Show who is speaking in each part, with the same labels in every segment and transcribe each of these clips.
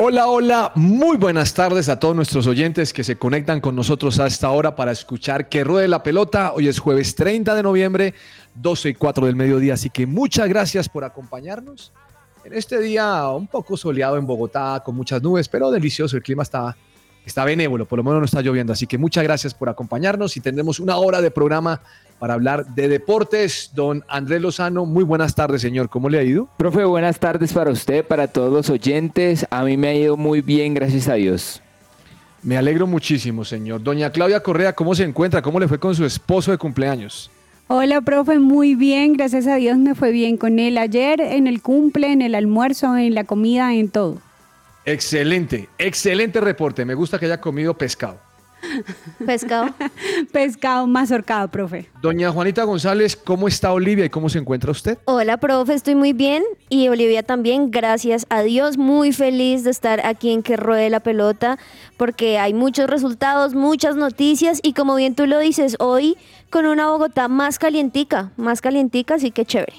Speaker 1: Hola, hola, muy buenas tardes a todos nuestros oyentes que se conectan con nosotros a esta hora para escuchar que ruede la pelota. Hoy es jueves 30 de noviembre, 12 y 4 del mediodía, así que muchas gracias por acompañarnos en este día un poco soleado en Bogotá, con muchas nubes, pero delicioso, el clima está, está benévolo, por lo menos no está lloviendo, así que muchas gracias por acompañarnos y tendremos una hora de programa para hablar de deportes. Don Andrés Lozano, muy buenas tardes, señor, ¿cómo le ha ido?
Speaker 2: Profe, buenas tardes para usted, para todos los oyentes. A mí me ha ido muy bien, gracias a Dios.
Speaker 1: Me alegro muchísimo, señor. Doña Claudia Correa, ¿cómo se encuentra? ¿Cómo le fue con su esposo de cumpleaños?
Speaker 3: Hola, profe, muy bien, gracias a Dios me fue bien con él ayer, en el cumple, en el almuerzo, en la comida, en todo.
Speaker 1: Excelente, excelente reporte. Me gusta que haya comido pescado.
Speaker 4: Pescado.
Speaker 3: Pescado mazorcado, profe.
Speaker 1: Doña Juanita González, ¿cómo está Olivia y cómo se encuentra usted?
Speaker 4: Hola, profe, estoy muy bien. Y Olivia también, gracias a Dios. Muy feliz de estar aquí en Que Ruede la Pelota, porque hay muchos resultados, muchas noticias. Y como bien tú lo dices, hoy con una Bogotá más calientica, más calientica, así que chévere.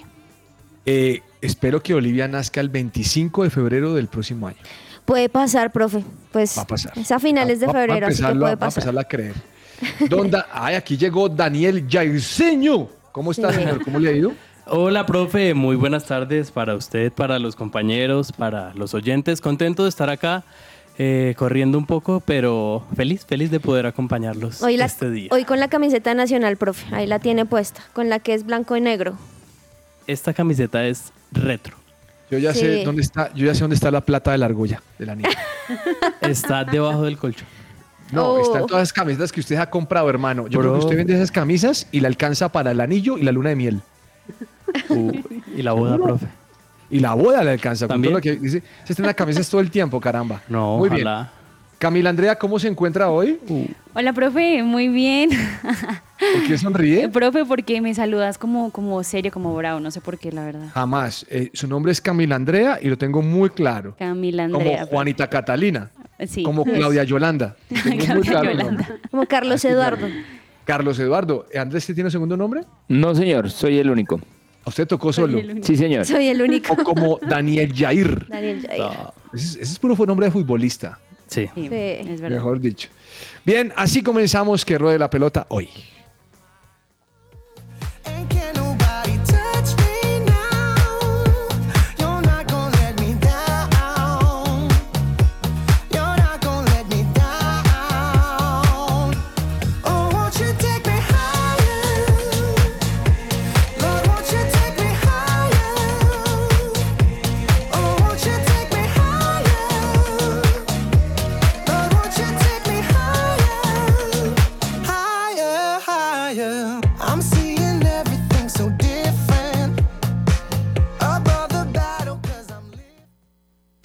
Speaker 1: Eh, espero que Olivia nazca el 25 de febrero del próximo año.
Speaker 4: Puede pasar, profe. Pues
Speaker 1: Va a pasar.
Speaker 4: es a finales de
Speaker 1: Va- va- va a
Speaker 4: febrero, así que
Speaker 1: va a
Speaker 4: pasar.
Speaker 1: empezarla a creer. Donda, ay, aquí llegó Daniel Jairseño. ¿Cómo está,
Speaker 4: Sí.
Speaker 1: señor? ¿Cómo le ha ido?
Speaker 5: Hola, profe. Muy buenas tardes para usted, para los compañeros, para los oyentes. Contento de estar acá, eh, corriendo un poco, pero feliz, feliz de poder acompañarlos
Speaker 4: Hoy, la-
Speaker 5: este día.
Speaker 4: hoy con la camiseta nacional, profe. Ahí la tiene puesta, con la que es blanco y negro.
Speaker 5: Esta camiseta es retro.
Speaker 1: Yo ya sé dónde está, yo ya sé dónde está la plata de la argolla de la niña.
Speaker 5: Está debajo del colchón.
Speaker 1: No,
Speaker 4: Oh.
Speaker 1: están todas las camisetas que usted ha comprado, hermano. Yo creo que usted vende esas camisas y la alcanza para el anillo y la luna de miel.
Speaker 5: Uh, y la boda, profe.
Speaker 1: Y la boda le alcanza. Con
Speaker 5: ¿También?
Speaker 1: todo lo que dice, se están las camisas todo el tiempo, caramba.
Speaker 5: No,
Speaker 1: Muy bien. Camila Andrea, ¿cómo se encuentra hoy?
Speaker 3: Hola, profe, muy bien.
Speaker 1: ¿Por qué sonríe?
Speaker 3: profe, porque me saludas como, como serio, como bravo, no sé por qué, la verdad.
Speaker 1: Jamás. Eh, su nombre es Camila Andrea y lo tengo muy claro.
Speaker 3: Camila
Speaker 1: Como
Speaker 3: Andrea.
Speaker 1: Juanita Catalina.
Speaker 3: Sí.
Speaker 1: Como Claudia Yolanda. Tengo muy
Speaker 3: Claudia
Speaker 1: claro
Speaker 3: Yolanda.
Speaker 4: Como Carlos Eduardo.
Speaker 1: Carlos Eduardo. ¿Eh, ¿Andrés ¿usted tiene segundo nombre?
Speaker 2: No, señor, soy el único.
Speaker 1: ¿A usted tocó solo?
Speaker 2: Sí, señor.
Speaker 4: Soy el único.
Speaker 1: O como Daniel Jair.
Speaker 4: Daniel Jair.
Speaker 1: Ese es, ese es puro nombre de futbolista.
Speaker 5: Sí.
Speaker 3: Sí,
Speaker 4: Sí.
Speaker 3: es verdad.
Speaker 1: Mejor dicho. Bien, así comenzamos que ruede la pelota hoy.
Speaker 6: And can't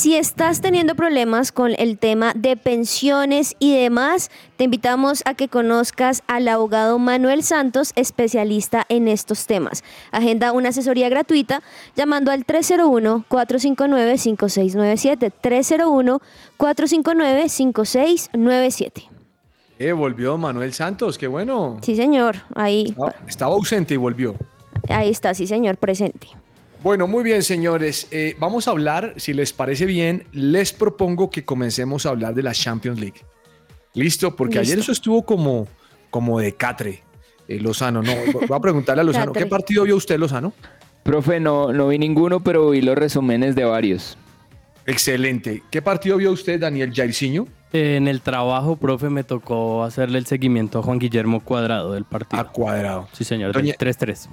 Speaker 4: Si estás teniendo problemas con el tema de pensiones y demás, te invitamos a que conozcas al abogado Manuel Santos, especialista en estos temas. Agenda una asesoría gratuita llamando al 301-459-5697. 301-459-5697.
Speaker 1: Eh, volvió Manuel Santos, qué bueno.
Speaker 4: Sí, señor. Ahí,
Speaker 1: Estaba- Estaba ausente y volvió.
Speaker 4: ahí está, sí, señor, presente.
Speaker 1: Bueno, muy bien, señores. Eh, vamos a hablar, si les parece bien, les propongo que comencemos a hablar de la Champions League. ¿Listo? Porque ayer eso estuvo como, como de catre, eh, Lozano. No, voy a preguntarle a Lozano, ¿qué partido vio usted, Lozano?
Speaker 2: Profe, no, no vi ninguno, pero vi los resúmenes de varios.
Speaker 1: Excelente. ¿Qué partido vio usted, Daniel Jairzinho?
Speaker 5: En el trabajo, profe, me tocó hacerle el seguimiento a Juan Guillermo Cuadrado del partido.
Speaker 1: A cuadrado.
Speaker 5: Sí, señor.
Speaker 1: Doña-
Speaker 5: del 3-3.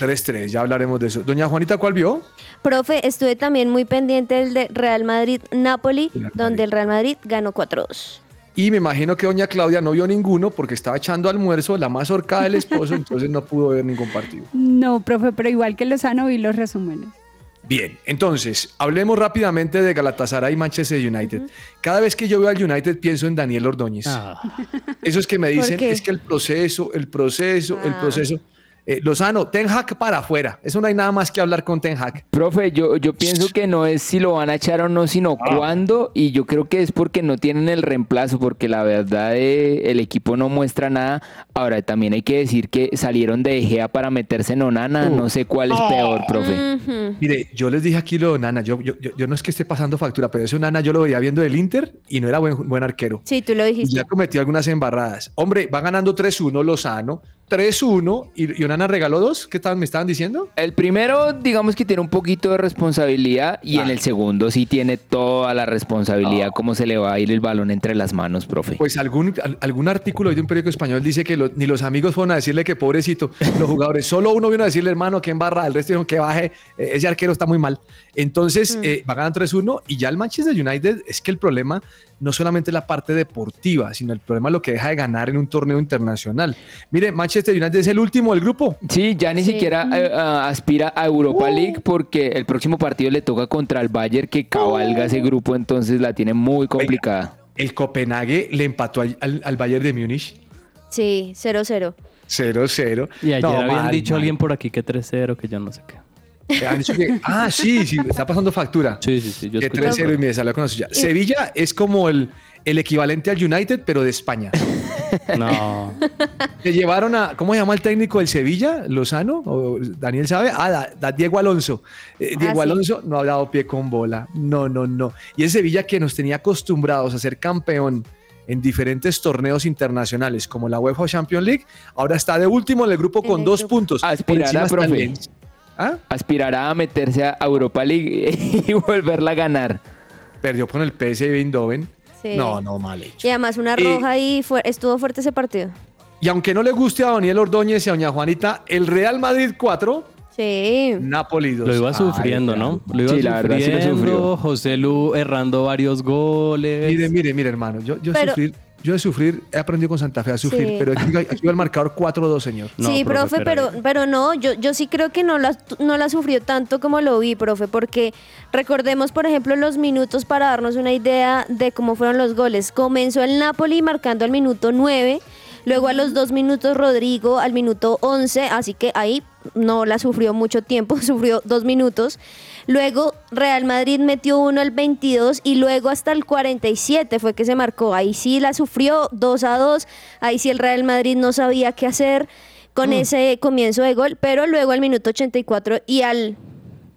Speaker 1: 3-3, ya hablaremos de eso. Doña Juanita, ¿cuál vio?
Speaker 4: Profe, estuve también muy pendiente del de Real Madrid-Napoli, donde el Real Madrid ganó 4-2.
Speaker 1: Y me imagino que doña Claudia no vio ninguno porque estaba echando almuerzo, la mazorca del esposo, entonces no pudo ver ningún partido.
Speaker 3: No, profe, pero igual que Lozano vi los resúmenes.
Speaker 1: Bien, entonces, hablemos rápidamente de Galatasaray y Manchester United. Cada vez que yo veo al United pienso en Daniel Ordóñez.
Speaker 5: Ah,
Speaker 1: Eso es que me dicen, es que el proceso, el proceso, el
Speaker 4: Ah.
Speaker 1: proceso. Eh, Lozano, Ten Hag para afuera. Eso no hay nada más que hablar con Ten Hag.
Speaker 2: Profe, yo, yo pienso que no es si lo van a echar o no, sino
Speaker 1: Ah.
Speaker 2: cuándo. Y yo creo que es porque no tienen el reemplazo, porque la verdad eh, el equipo no muestra nada. Ahora, también hay que decir que salieron de Egea para meterse en Onana. No sé cuál es peor, profe.
Speaker 1: Mire, yo les dije aquí lo de Nana. Yo, yo, yo, yo no es que esté pasando factura, pero ese Nana yo lo veía viendo del Inter y no era buen, buen arquero.
Speaker 4: Sí, tú lo
Speaker 1: Y
Speaker 4: dijiste.
Speaker 1: ya cometió algunas embarradas. Hombre, va ganando 3-1 Lozano. 3-1 y, y Onana regaló dos. ¿Qué estaban, me estaban diciendo?
Speaker 2: El primero, digamos que tiene un poquito de responsabilidad y
Speaker 1: Ah.
Speaker 2: en el segundo sí tiene toda la responsabilidad, cómo se le va a ir el balón entre las manos, profe.
Speaker 1: Pues algún, al- algún artículo de un periódico español dice que lo- ni los amigos fueron a decirle que pobrecito, los jugadores, solo uno vino a decirle, hermano, que en barra, el resto dijeron que baje, eh, ese arquero está muy mal. Entonces, eh, va ganando 3-1 y ya el Manchester United es que el problema no solamente es la parte deportiva, sino el problema es lo que deja de ganar en un torneo internacional. Mire, Manchester United es el último del grupo.
Speaker 2: Sí, ya ni
Speaker 4: Sí.
Speaker 2: siquiera eh, ah, aspira a Europa League porque el próximo partido le toca contra el Bayern que cabalga ese grupo, entonces la tiene muy complicada.
Speaker 1: El Copenhague le empató al, al- al Bayern de Múnich.
Speaker 4: Sí, 0-0.
Speaker 1: 0-0.
Speaker 5: y ayer
Speaker 1: No,
Speaker 5: habían
Speaker 1: mal,
Speaker 5: dicho
Speaker 1: mal.
Speaker 5: alguien por aquí que 3-0, que yo no sé qué.
Speaker 1: Han dicho que- ah, sí, sí, está pasando factura.
Speaker 5: Sí, sí, sí. Yo
Speaker 1: que
Speaker 5: escuché
Speaker 1: 3-0 y me salió con la suya. Sevilla es como el, el equivalente al United, pero de España.
Speaker 5: No.
Speaker 1: Que llevaron a, ¿cómo se llama el técnico del Sevilla? ¿Lozano? ¿O Daniel sabe? Ah, da- da Diego Alonso. Eh, Diego
Speaker 4: Ah, sí.
Speaker 1: Alonso no ha dado pie con bola. No, no, no. Y el Sevilla que nos tenía acostumbrados a ser campeón en diferentes torneos internacionales, como la UEFA Champions League, ahora está de último en el grupo con
Speaker 4: el
Speaker 1: dos
Speaker 4: grupo.
Speaker 1: puntos.
Speaker 2: Aspirará, profe.
Speaker 1: ¿Ah?
Speaker 2: Aspirará a meterse a Europa League y volverla a ganar.
Speaker 1: Perdió con el PSV Eindhoven.
Speaker 4: Sí.
Speaker 1: No, no, mal hecho.
Speaker 4: Y además una roja y fue, estuvo fuerte ese partido.
Speaker 1: Y aunque no le guste a Daniel Ordóñez y a doña Juanita, el Real Madrid 4,
Speaker 4: Sí.
Speaker 1: Napoli 2.
Speaker 5: Lo iba sufriendo. ¿no? Lo iba
Speaker 2: Sí, la verdad, sí lo
Speaker 5: sufriendo.
Speaker 2: sufrió.
Speaker 5: José Lu errando varios goles.
Speaker 1: Mire, mire, mire, hermano. Yo, yo,
Speaker 4: Pero-
Speaker 1: sufrir, yo de sufrir he aprendido con Santa Fe a sufrir,
Speaker 4: Sí.
Speaker 1: pero aquí, aquí va el marcador 4-2, señor.
Speaker 5: No,
Speaker 4: sí,
Speaker 5: profe,
Speaker 4: profe, pero,
Speaker 5: pero-
Speaker 4: pero no, yo, yo sí creo que no la, no la sufrió tanto como lo vi, profe, porque recordemos, por ejemplo, los minutos para darnos una idea de cómo fueron los goles. Comenzó el Napoli marcando al minuto 9, luego a los dos minutos Rodrigo al minuto 11, así que ahí no la sufrió mucho tiempo, sufrió dos minutos. Luego Real Madrid metió uno al 22 y luego hasta el 47 fue que se marcó. Ahí sí la sufrió 2 a 2. Ahí sí el Real Madrid no sabía qué hacer con ese comienzo de gol, pero luego al minuto 84 y al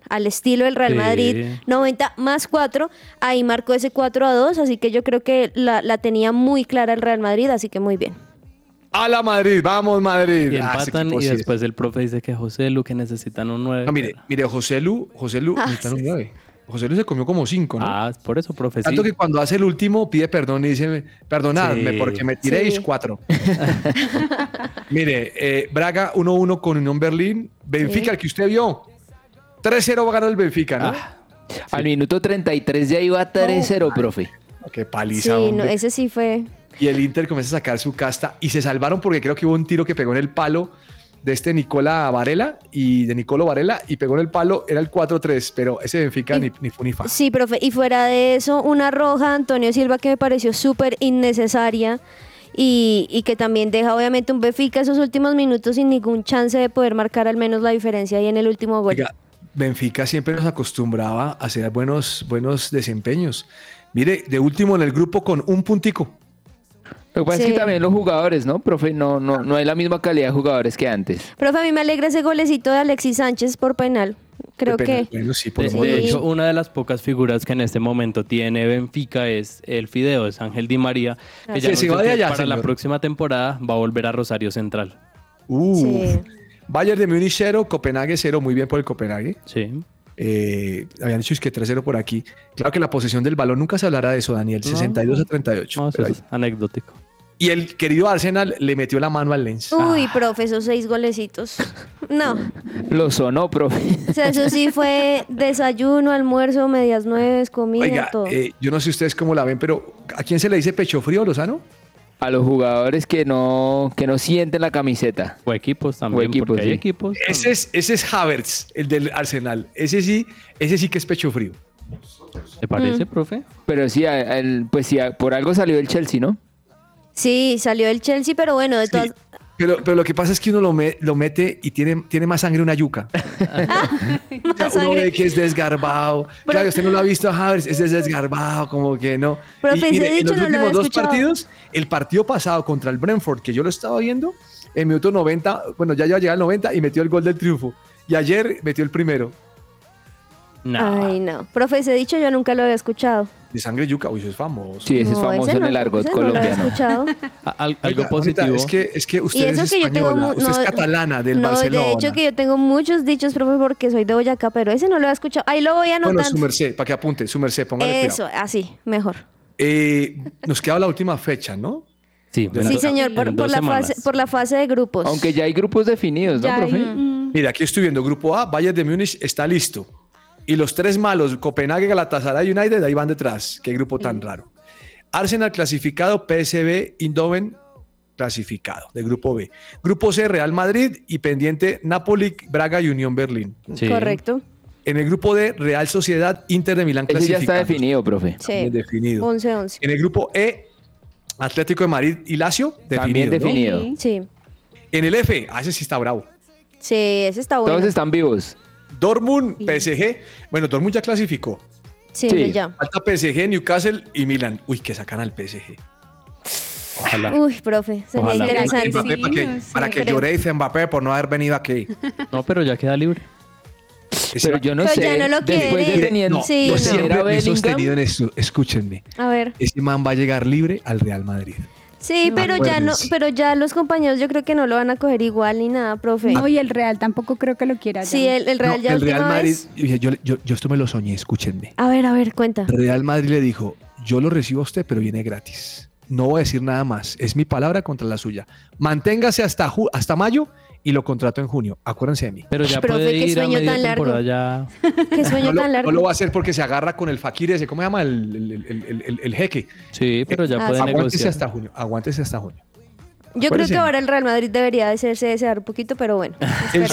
Speaker 4: al estilo del Real
Speaker 5: Sí.
Speaker 4: Madrid 90 más 4, ahí marcó ese 4 a 2, así que yo creo que la, la tenía muy clara el Real Madrid, así que muy bien.
Speaker 1: A la Madrid, vamos Madrid.
Speaker 5: Y
Speaker 1: Ah,
Speaker 5: empatan
Speaker 1: equipo
Speaker 5: y
Speaker 1: sí es-
Speaker 5: después el profe dice que José Lu que necesitan un 9.
Speaker 1: No, mire, mire, José Lu, José Lu,
Speaker 4: Ah,
Speaker 1: necesitan un
Speaker 4: sí,
Speaker 1: nueve. José Lu se comió como 5, ¿no?
Speaker 5: Ah, por eso, profe. sí.
Speaker 1: Tanto que cuando hace el último pide perdón y dice, perdonadme
Speaker 5: Sí.
Speaker 1: porque me tiréis
Speaker 4: Sí.
Speaker 1: cuatro. Mire, eh, Braga 1-1 con Unión Berlín. Benfica,
Speaker 4: Sí.
Speaker 1: el que usted vio. 3-0 va a ganar el Benfica, ¿no?
Speaker 5: Ah,
Speaker 2: Al minuto 33 ya iba 3-0, profe.
Speaker 1: Qué
Speaker 4: Sí,
Speaker 1: paliza,
Speaker 4: no,
Speaker 1: hombre.
Speaker 4: ese sí fue.
Speaker 1: Y el Inter comienza a sacar su casta y se salvaron porque creo que hubo un tiro que pegó en el palo de este Nicola Varela y de Nicolo Varela y pegó en el palo, era el 4-3, pero ese Benfica
Speaker 4: Y-
Speaker 1: ni, ni fu ni fa.
Speaker 4: Sí, profe, y fuera de eso, una roja, Antonio Silva, que me pareció súper innecesaria y, y que también deja obviamente un Benfica esos últimos minutos sin ningún chance de poder marcar al menos la diferencia ahí en el último gol.
Speaker 1: Oiga, Benfica siempre nos acostumbraba a hacer buenos, buenos desempeños. Mire, de último en el grupo con un puntico.
Speaker 2: Lo que pasa es que también los jugadores, ¿no, profe? No, no, no hay la misma calidad de jugadores que antes.
Speaker 4: Profe, a mí me alegra ese golecito de Alexis Sánchez por penal. Creo que
Speaker 1: Bueno, sí, por
Speaker 5: De, hecho, una de las pocas figuras que en este momento tiene Benfica es el Fideo, es Ángel Di María, que ya
Speaker 1: va de allá,
Speaker 5: para la próxima temporada va a volver a Rosario Central.
Speaker 1: Uh,
Speaker 4: Sí.
Speaker 1: Bayern de Múnich 0, Copenhague 0, muy bien por el Copenhague.
Speaker 5: Sí.
Speaker 1: Eh, habían dicho es que 3-0 por aquí. Claro que la posesión del balón nunca se hablará de eso, Daniel.
Speaker 5: No.
Speaker 1: 62 a 38.
Speaker 5: No, eso
Speaker 1: ahí.
Speaker 5: es anecdótico.
Speaker 1: Y el querido Arsenal le metió la mano al Lens.
Speaker 4: Uy, profe, esos seis golecitos. No.
Speaker 2: Lo sonó, profe.
Speaker 4: O sea, eso sí fue desayuno, almuerzo, medias nueve, comida,
Speaker 1: Oiga,
Speaker 4: todo.
Speaker 1: eh, yo no sé ustedes cómo la ven, pero ¿a quién se le dice pecho frío, Lozano?
Speaker 2: A los jugadores que no, que no sienten la camiseta.
Speaker 5: O equipos también,
Speaker 2: equipos,
Speaker 5: porque hay equipos.
Speaker 1: Ese es, ese es Havertz, el del Arsenal. Ese sí, ese sí que es pecho frío.
Speaker 5: ¿Te
Speaker 4: Mm.
Speaker 5: parece, profe?
Speaker 2: Pero sí, el- pues sí, por algo salió el Chelsea, ¿no?
Speaker 4: Sí, salió del Chelsea, pero bueno, de
Speaker 1: Sí,
Speaker 4: todas...
Speaker 1: Pero, pero lo que pasa es que uno lo, me- lo mete y tiene, tiene más sangre una yuca. Uno
Speaker 4: sangre.
Speaker 1: ve que es desgarbado. claro, usted no lo ha visto a Havertz, es desgarbado, como que no.
Speaker 4: Profe,
Speaker 1: y,
Speaker 4: ese
Speaker 1: en
Speaker 4: dicho
Speaker 1: los
Speaker 4: no lo
Speaker 1: últimos
Speaker 4: había
Speaker 1: dos partidos, el partido pasado contra el Brentford, que yo lo estaba viendo, en minuto 90, bueno, ya iba a llegar al 90 y metió el gol del triunfo. Y ayer metió el primero.
Speaker 5: No.
Speaker 4: Ay, no. Profe, ese dicho yo nunca lo había escuchado.
Speaker 1: De sangre yuca, uy, eso es famoso.
Speaker 2: Sí, ese es famoso
Speaker 4: ese
Speaker 2: en el argot
Speaker 4: ese no lo había
Speaker 2: colombiano.
Speaker 4: escuchado.
Speaker 5: A- al- algo positivo.
Speaker 1: Es que, es que usted es
Speaker 4: que yo tengo...
Speaker 1: usted
Speaker 4: no,
Speaker 1: es catalana del
Speaker 4: no,
Speaker 1: Barcelona.
Speaker 4: de hecho que yo tengo muchos dichos, profe, porque soy de Boyacá, pero ese no lo he escuchado. Ahí lo voy
Speaker 1: Bueno,
Speaker 4: anotando.
Speaker 1: su merced, para que apunte, su merced, póngale
Speaker 4: Eso,
Speaker 1: cuidado.
Speaker 4: así, mejor.
Speaker 1: Eh, nos queda la última fecha, ¿no?
Speaker 5: Sí,
Speaker 1: Sí,
Speaker 4: Sí, señor, por, por la fase, por la fase de grupos.
Speaker 2: Aunque ya hay grupos definidos, ¿no,
Speaker 3: Ya hay-
Speaker 2: profe?
Speaker 3: mm,
Speaker 1: Mira, aquí estoy viendo Grupo A, Bayern de Múnich está listo. Y los tres malos, Copenhague, Galatasaray United, ahí van detrás. Qué grupo tan raro. Arsenal clasificado, PSV, Eindhoven clasificado de Grupo B. Grupo C, Real Madrid y pendiente Napoli, Braga y Unión Berlín.
Speaker 5: Sí.
Speaker 4: Correcto.
Speaker 1: En el grupo D, Real Sociedad, Inter de Milán
Speaker 2: Ese ya
Speaker 1: clasificado.
Speaker 2: está definido, profe.
Speaker 4: Sí.
Speaker 1: Bien definido.
Speaker 4: 11-11.
Speaker 1: En el grupo E, Atlético de Madrid y Lazio,
Speaker 2: También
Speaker 1: definido. ¿no?
Speaker 2: definido.
Speaker 4: Sí.
Speaker 1: En el F, ah, ese sí está bravo.
Speaker 4: Sí, ese está bueno.
Speaker 2: Todos están vivos.
Speaker 1: Dortmund, PSG. Bueno, Dortmund ya clasificó.
Speaker 4: Sí, ya.
Speaker 1: Falta PSG, Newcastle y Milan. Uy, que sacan al PSG.
Speaker 5: Ojalá.
Speaker 4: Uy, profe, sería
Speaker 5: Ojalá.
Speaker 4: interesante.
Speaker 1: Mbappé,
Speaker 3: sí,
Speaker 1: para que, para que lloréis Mbappé por no haber venido aquí.
Speaker 5: No, pero ya queda libre.
Speaker 2: Pero yo no
Speaker 4: Pero
Speaker 2: sé.
Speaker 4: ya no lo
Speaker 2: después de
Speaker 4: quiere.
Speaker 2: teniendo
Speaker 1: no,
Speaker 4: Sí,
Speaker 1: yo
Speaker 4: no.
Speaker 1: siempre me he sostenido en esto. Escúchenme.
Speaker 4: A ver.
Speaker 1: Ese man va a llegar libre al Real Madrid.
Speaker 4: Sí,
Speaker 3: No,
Speaker 4: pero ya no, pero ya los compañeros yo creo que no lo van a coger igual ni nada, profe.
Speaker 3: No, y el Real tampoco creo que lo quiera. ya.
Speaker 4: Sí, el, el Real
Speaker 1: No,
Speaker 4: ya
Speaker 1: el Real Madrid,
Speaker 4: vez-
Speaker 1: yo, yo, yo esto me lo soñé, escúchenme.
Speaker 4: A ver, a ver, cuenta.
Speaker 1: Real Madrid le dijo, yo lo recibo a usted, pero viene gratis. No voy a decir nada más. Es mi palabra contra la suya. Manténgase hasta, ju- hasta mayo y lo contrato en junio. Acuérdense de mí.
Speaker 5: Pero ya
Speaker 4: Profe,
Speaker 5: puede ir a
Speaker 4: sueño
Speaker 5: media
Speaker 4: tan largo.
Speaker 5: temporada ya.
Speaker 4: Qué sueño
Speaker 1: No lo,
Speaker 4: tan largo.
Speaker 1: no lo va a hacer porque se agarra con el fakir ese, ¿cómo se llama? El, el, el- el- el- el jeque.
Speaker 5: Sí, pero ya
Speaker 4: Ah,
Speaker 5: puede.
Speaker 1: Aguántese
Speaker 5: negociar.
Speaker 1: hasta junio. Aguántese hasta junio.
Speaker 4: Yo creo que ahora el Real Madrid debería de hacerse desear un poquito, pero bueno.
Speaker 1: El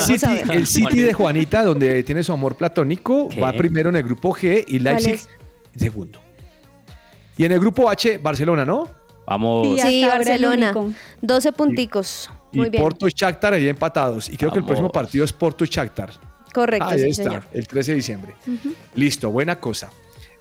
Speaker 1: City, el de Juanita, donde tiene su amor platónico,
Speaker 5: ¿Qué?
Speaker 1: va primero en el grupo G y Leipzig segundo. Y en el grupo H, Barcelona, ¿no?
Speaker 5: Vamos.
Speaker 3: Sí,
Speaker 4: Sí, Barcelona.
Speaker 3: único.
Speaker 4: 12 punticos. Muy
Speaker 1: y
Speaker 4: bien.
Speaker 1: Porto y Shakhtar ahí empatados. Y creo que el próximo partido es Porto y Shakhtar.
Speaker 4: Correcto,
Speaker 1: Ahí
Speaker 4: sí,
Speaker 1: está,
Speaker 4: señor.
Speaker 1: el 13 de diciembre. Listo, buena cosa.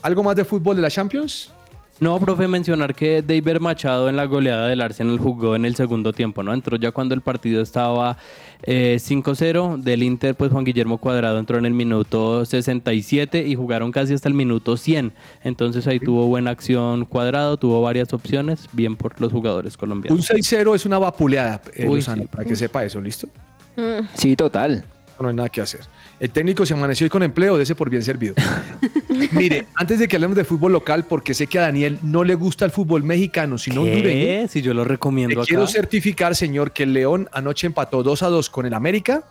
Speaker 1: ¿Algo más de fútbol de la Champions?
Speaker 5: No, profe, mencionar que David Machado en la goleada del Arsenal jugó en el segundo tiempo, ¿no? Entró ya cuando el partido estaba eh, 5-0. Del Inter, pues Juan Guillermo Cuadrado entró en el minuto 67 y jugaron casi hasta el minuto 100. Entonces ahí tuvo buena acción Cuadrado, tuvo varias opciones, bien por los jugadores
Speaker 1: Un
Speaker 5: colombianos.
Speaker 1: 6-0 es una vapuleada, eh,
Speaker 5: Uy,
Speaker 1: Lozano,
Speaker 5: sí.
Speaker 1: para que sepa eso, ¿listo?
Speaker 4: Mm,
Speaker 2: Sí, total.
Speaker 1: No hay nada que hacer. El técnico se amaneció hoy con empleo, de ese por bien servido. Mire, antes de que hablemos de fútbol local, porque sé que a Daniel no le gusta el fútbol mexicano, sino hondureño.
Speaker 5: Si yo lo
Speaker 1: le
Speaker 5: recomiendo acá.
Speaker 1: quiero certificar, señor, que el León anoche empató 2 a 2 con el América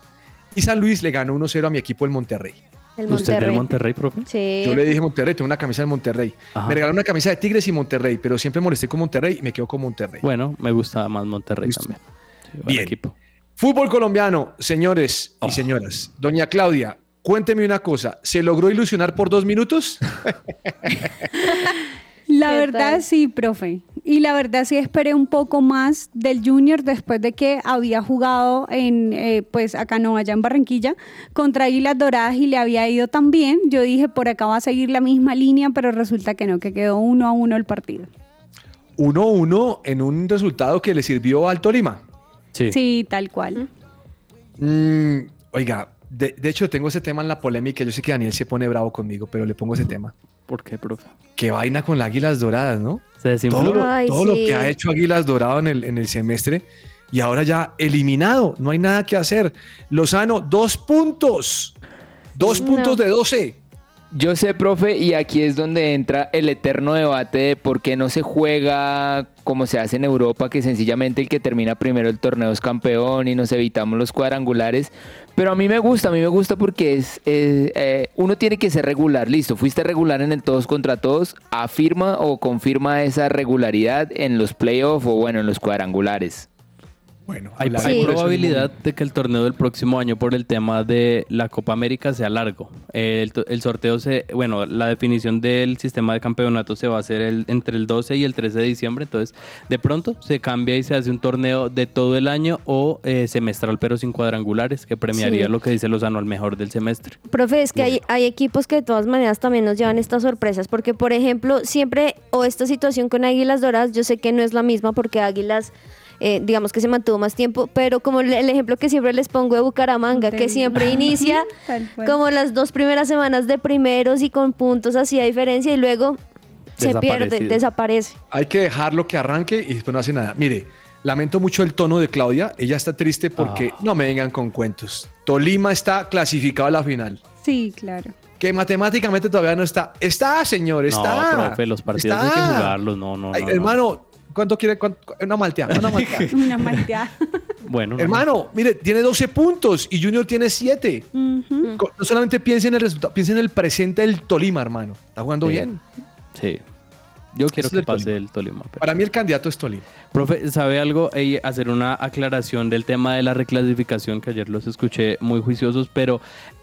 Speaker 1: y San Luis le ganó 1-0 a mi equipo el Monterrey.
Speaker 4: El
Speaker 5: ¿Usted del
Speaker 4: Monterrey.
Speaker 5: Monterrey, profe?
Speaker 4: Sí.
Speaker 1: Yo le dije Monterrey, tengo una camisa de Monterrey.
Speaker 5: Ajá.
Speaker 1: Me regalaron una camisa de Tigres y Monterrey, pero siempre molesté con Monterrey y me quedo con Monterrey.
Speaker 5: Bueno, me gusta más Monterrey
Speaker 1: Listo.
Speaker 5: también. Sí,
Speaker 1: Bien.
Speaker 5: equipo.
Speaker 1: Fútbol colombiano, señores y
Speaker 5: Oh.
Speaker 1: señoras. Doña Claudia, cuénteme una cosa. ¿Se logró ilusionar por dos minutos?
Speaker 3: La
Speaker 4: ¿Qué
Speaker 3: verdad
Speaker 4: tal?
Speaker 3: sí, profe. Y la verdad sí esperé un poco más del Junior después de que había jugado en, eh, pues acá no, allá en Barranquilla, contra Águilas Doradas y le había ido tan bien. Yo dije, por acá va a seguir la misma línea, pero resulta que no, que quedó uno a uno el partido.
Speaker 1: 1-1 en un resultado que le sirvió al Tolima.
Speaker 5: Sí.
Speaker 3: Sí, tal cual.
Speaker 1: Mm, oiga, de, de hecho tengo ese tema en la polémica. Yo sé que Daniel se pone bravo conmigo, pero le pongo ese tema.
Speaker 5: ¿Por qué, profe?
Speaker 1: Qué vaina con las Águilas Doradas, ¿no?
Speaker 5: Se.
Speaker 1: Todo, lo,
Speaker 4: Ay,
Speaker 1: todo lo que ha hecho Águilas Dorado en el, en el semestre y ahora ya eliminado. No hay nada que hacer. Lozano, dos puntos. Dos
Speaker 4: No.
Speaker 1: puntos de 12.
Speaker 2: Yo sé, profe, y aquí es donde entra el eterno debate de por qué no se juega como se hace en Europa, que sencillamente el que termina primero el torneo es campeón y nos evitamos los cuadrangulares. Pero a mí me gusta, a mí me gusta porque es, eh, eh, uno tiene que ser regular. Listo, fuiste regular en el todos contra todos, afirma o confirma esa regularidad en los playoffs o bueno, en los cuadrangulares.
Speaker 1: Bueno,
Speaker 5: Hay,
Speaker 4: Sí.
Speaker 5: probabilidad de que el torneo del próximo año por el tema de la Copa América sea largo. El, sorteo se, bueno, la definición del sistema de campeonato se va a hacer el- entre el 12 y el 13 de diciembre, entonces de pronto se cambia y se hace un torneo de todo el año o eh, semestral pero sin cuadrangulares que premiaría
Speaker 4: Sí.
Speaker 5: lo que dice Lozano al mejor del semestre.
Speaker 4: Profe, es que hay, hay equipos que de todas maneras también nos llevan estas sorpresas, porque por ejemplo, siempre, o esta situación con Águilas Doradas, yo sé que no es la misma porque Águilas, eh, digamos que se mantuvo más tiempo, pero como el el ejemplo que siempre les pongo de Bucaramanga, que siempre inicia como las dos primeras semanas de primeros y con puntos así a diferencia y luego se pierde, desaparece.
Speaker 1: Hay que dejarlo que arranque y después no hace nada. Mire, lamento mucho el tono de Claudia. Ella está triste porque
Speaker 5: Ah.
Speaker 1: no me vengan con cuentos. Tolima está clasificado a la final.
Speaker 3: Sí, claro.
Speaker 1: Que matemáticamente todavía no está. Está, señor, está.
Speaker 5: No, profe, los partidos hay que jugarlos, no, no,
Speaker 1: Ay,
Speaker 5: no, no.
Speaker 1: ¿Cuánto quiere? cuánto- una malteada, una malteada.
Speaker 3: Una malteada.
Speaker 5: Bueno, no,
Speaker 1: hermano, mire, tiene 12 puntos y Junior tiene 7.
Speaker 3: Ujú.
Speaker 1: Co- No solamente piense en el resultado, piense en el presente del Tolima, hermano. Está jugando
Speaker 5: Sí.
Speaker 1: bien.
Speaker 5: Sí. Yo quiero que pase
Speaker 1: Tolima.
Speaker 5: el Tolima. pero-
Speaker 1: Para mí el candidato es Tolima.
Speaker 5: Profe, ¿sabe algo? Ey, hacer una aclaración del tema de la reclasificación, que ayer los escuché muy juiciosos, pero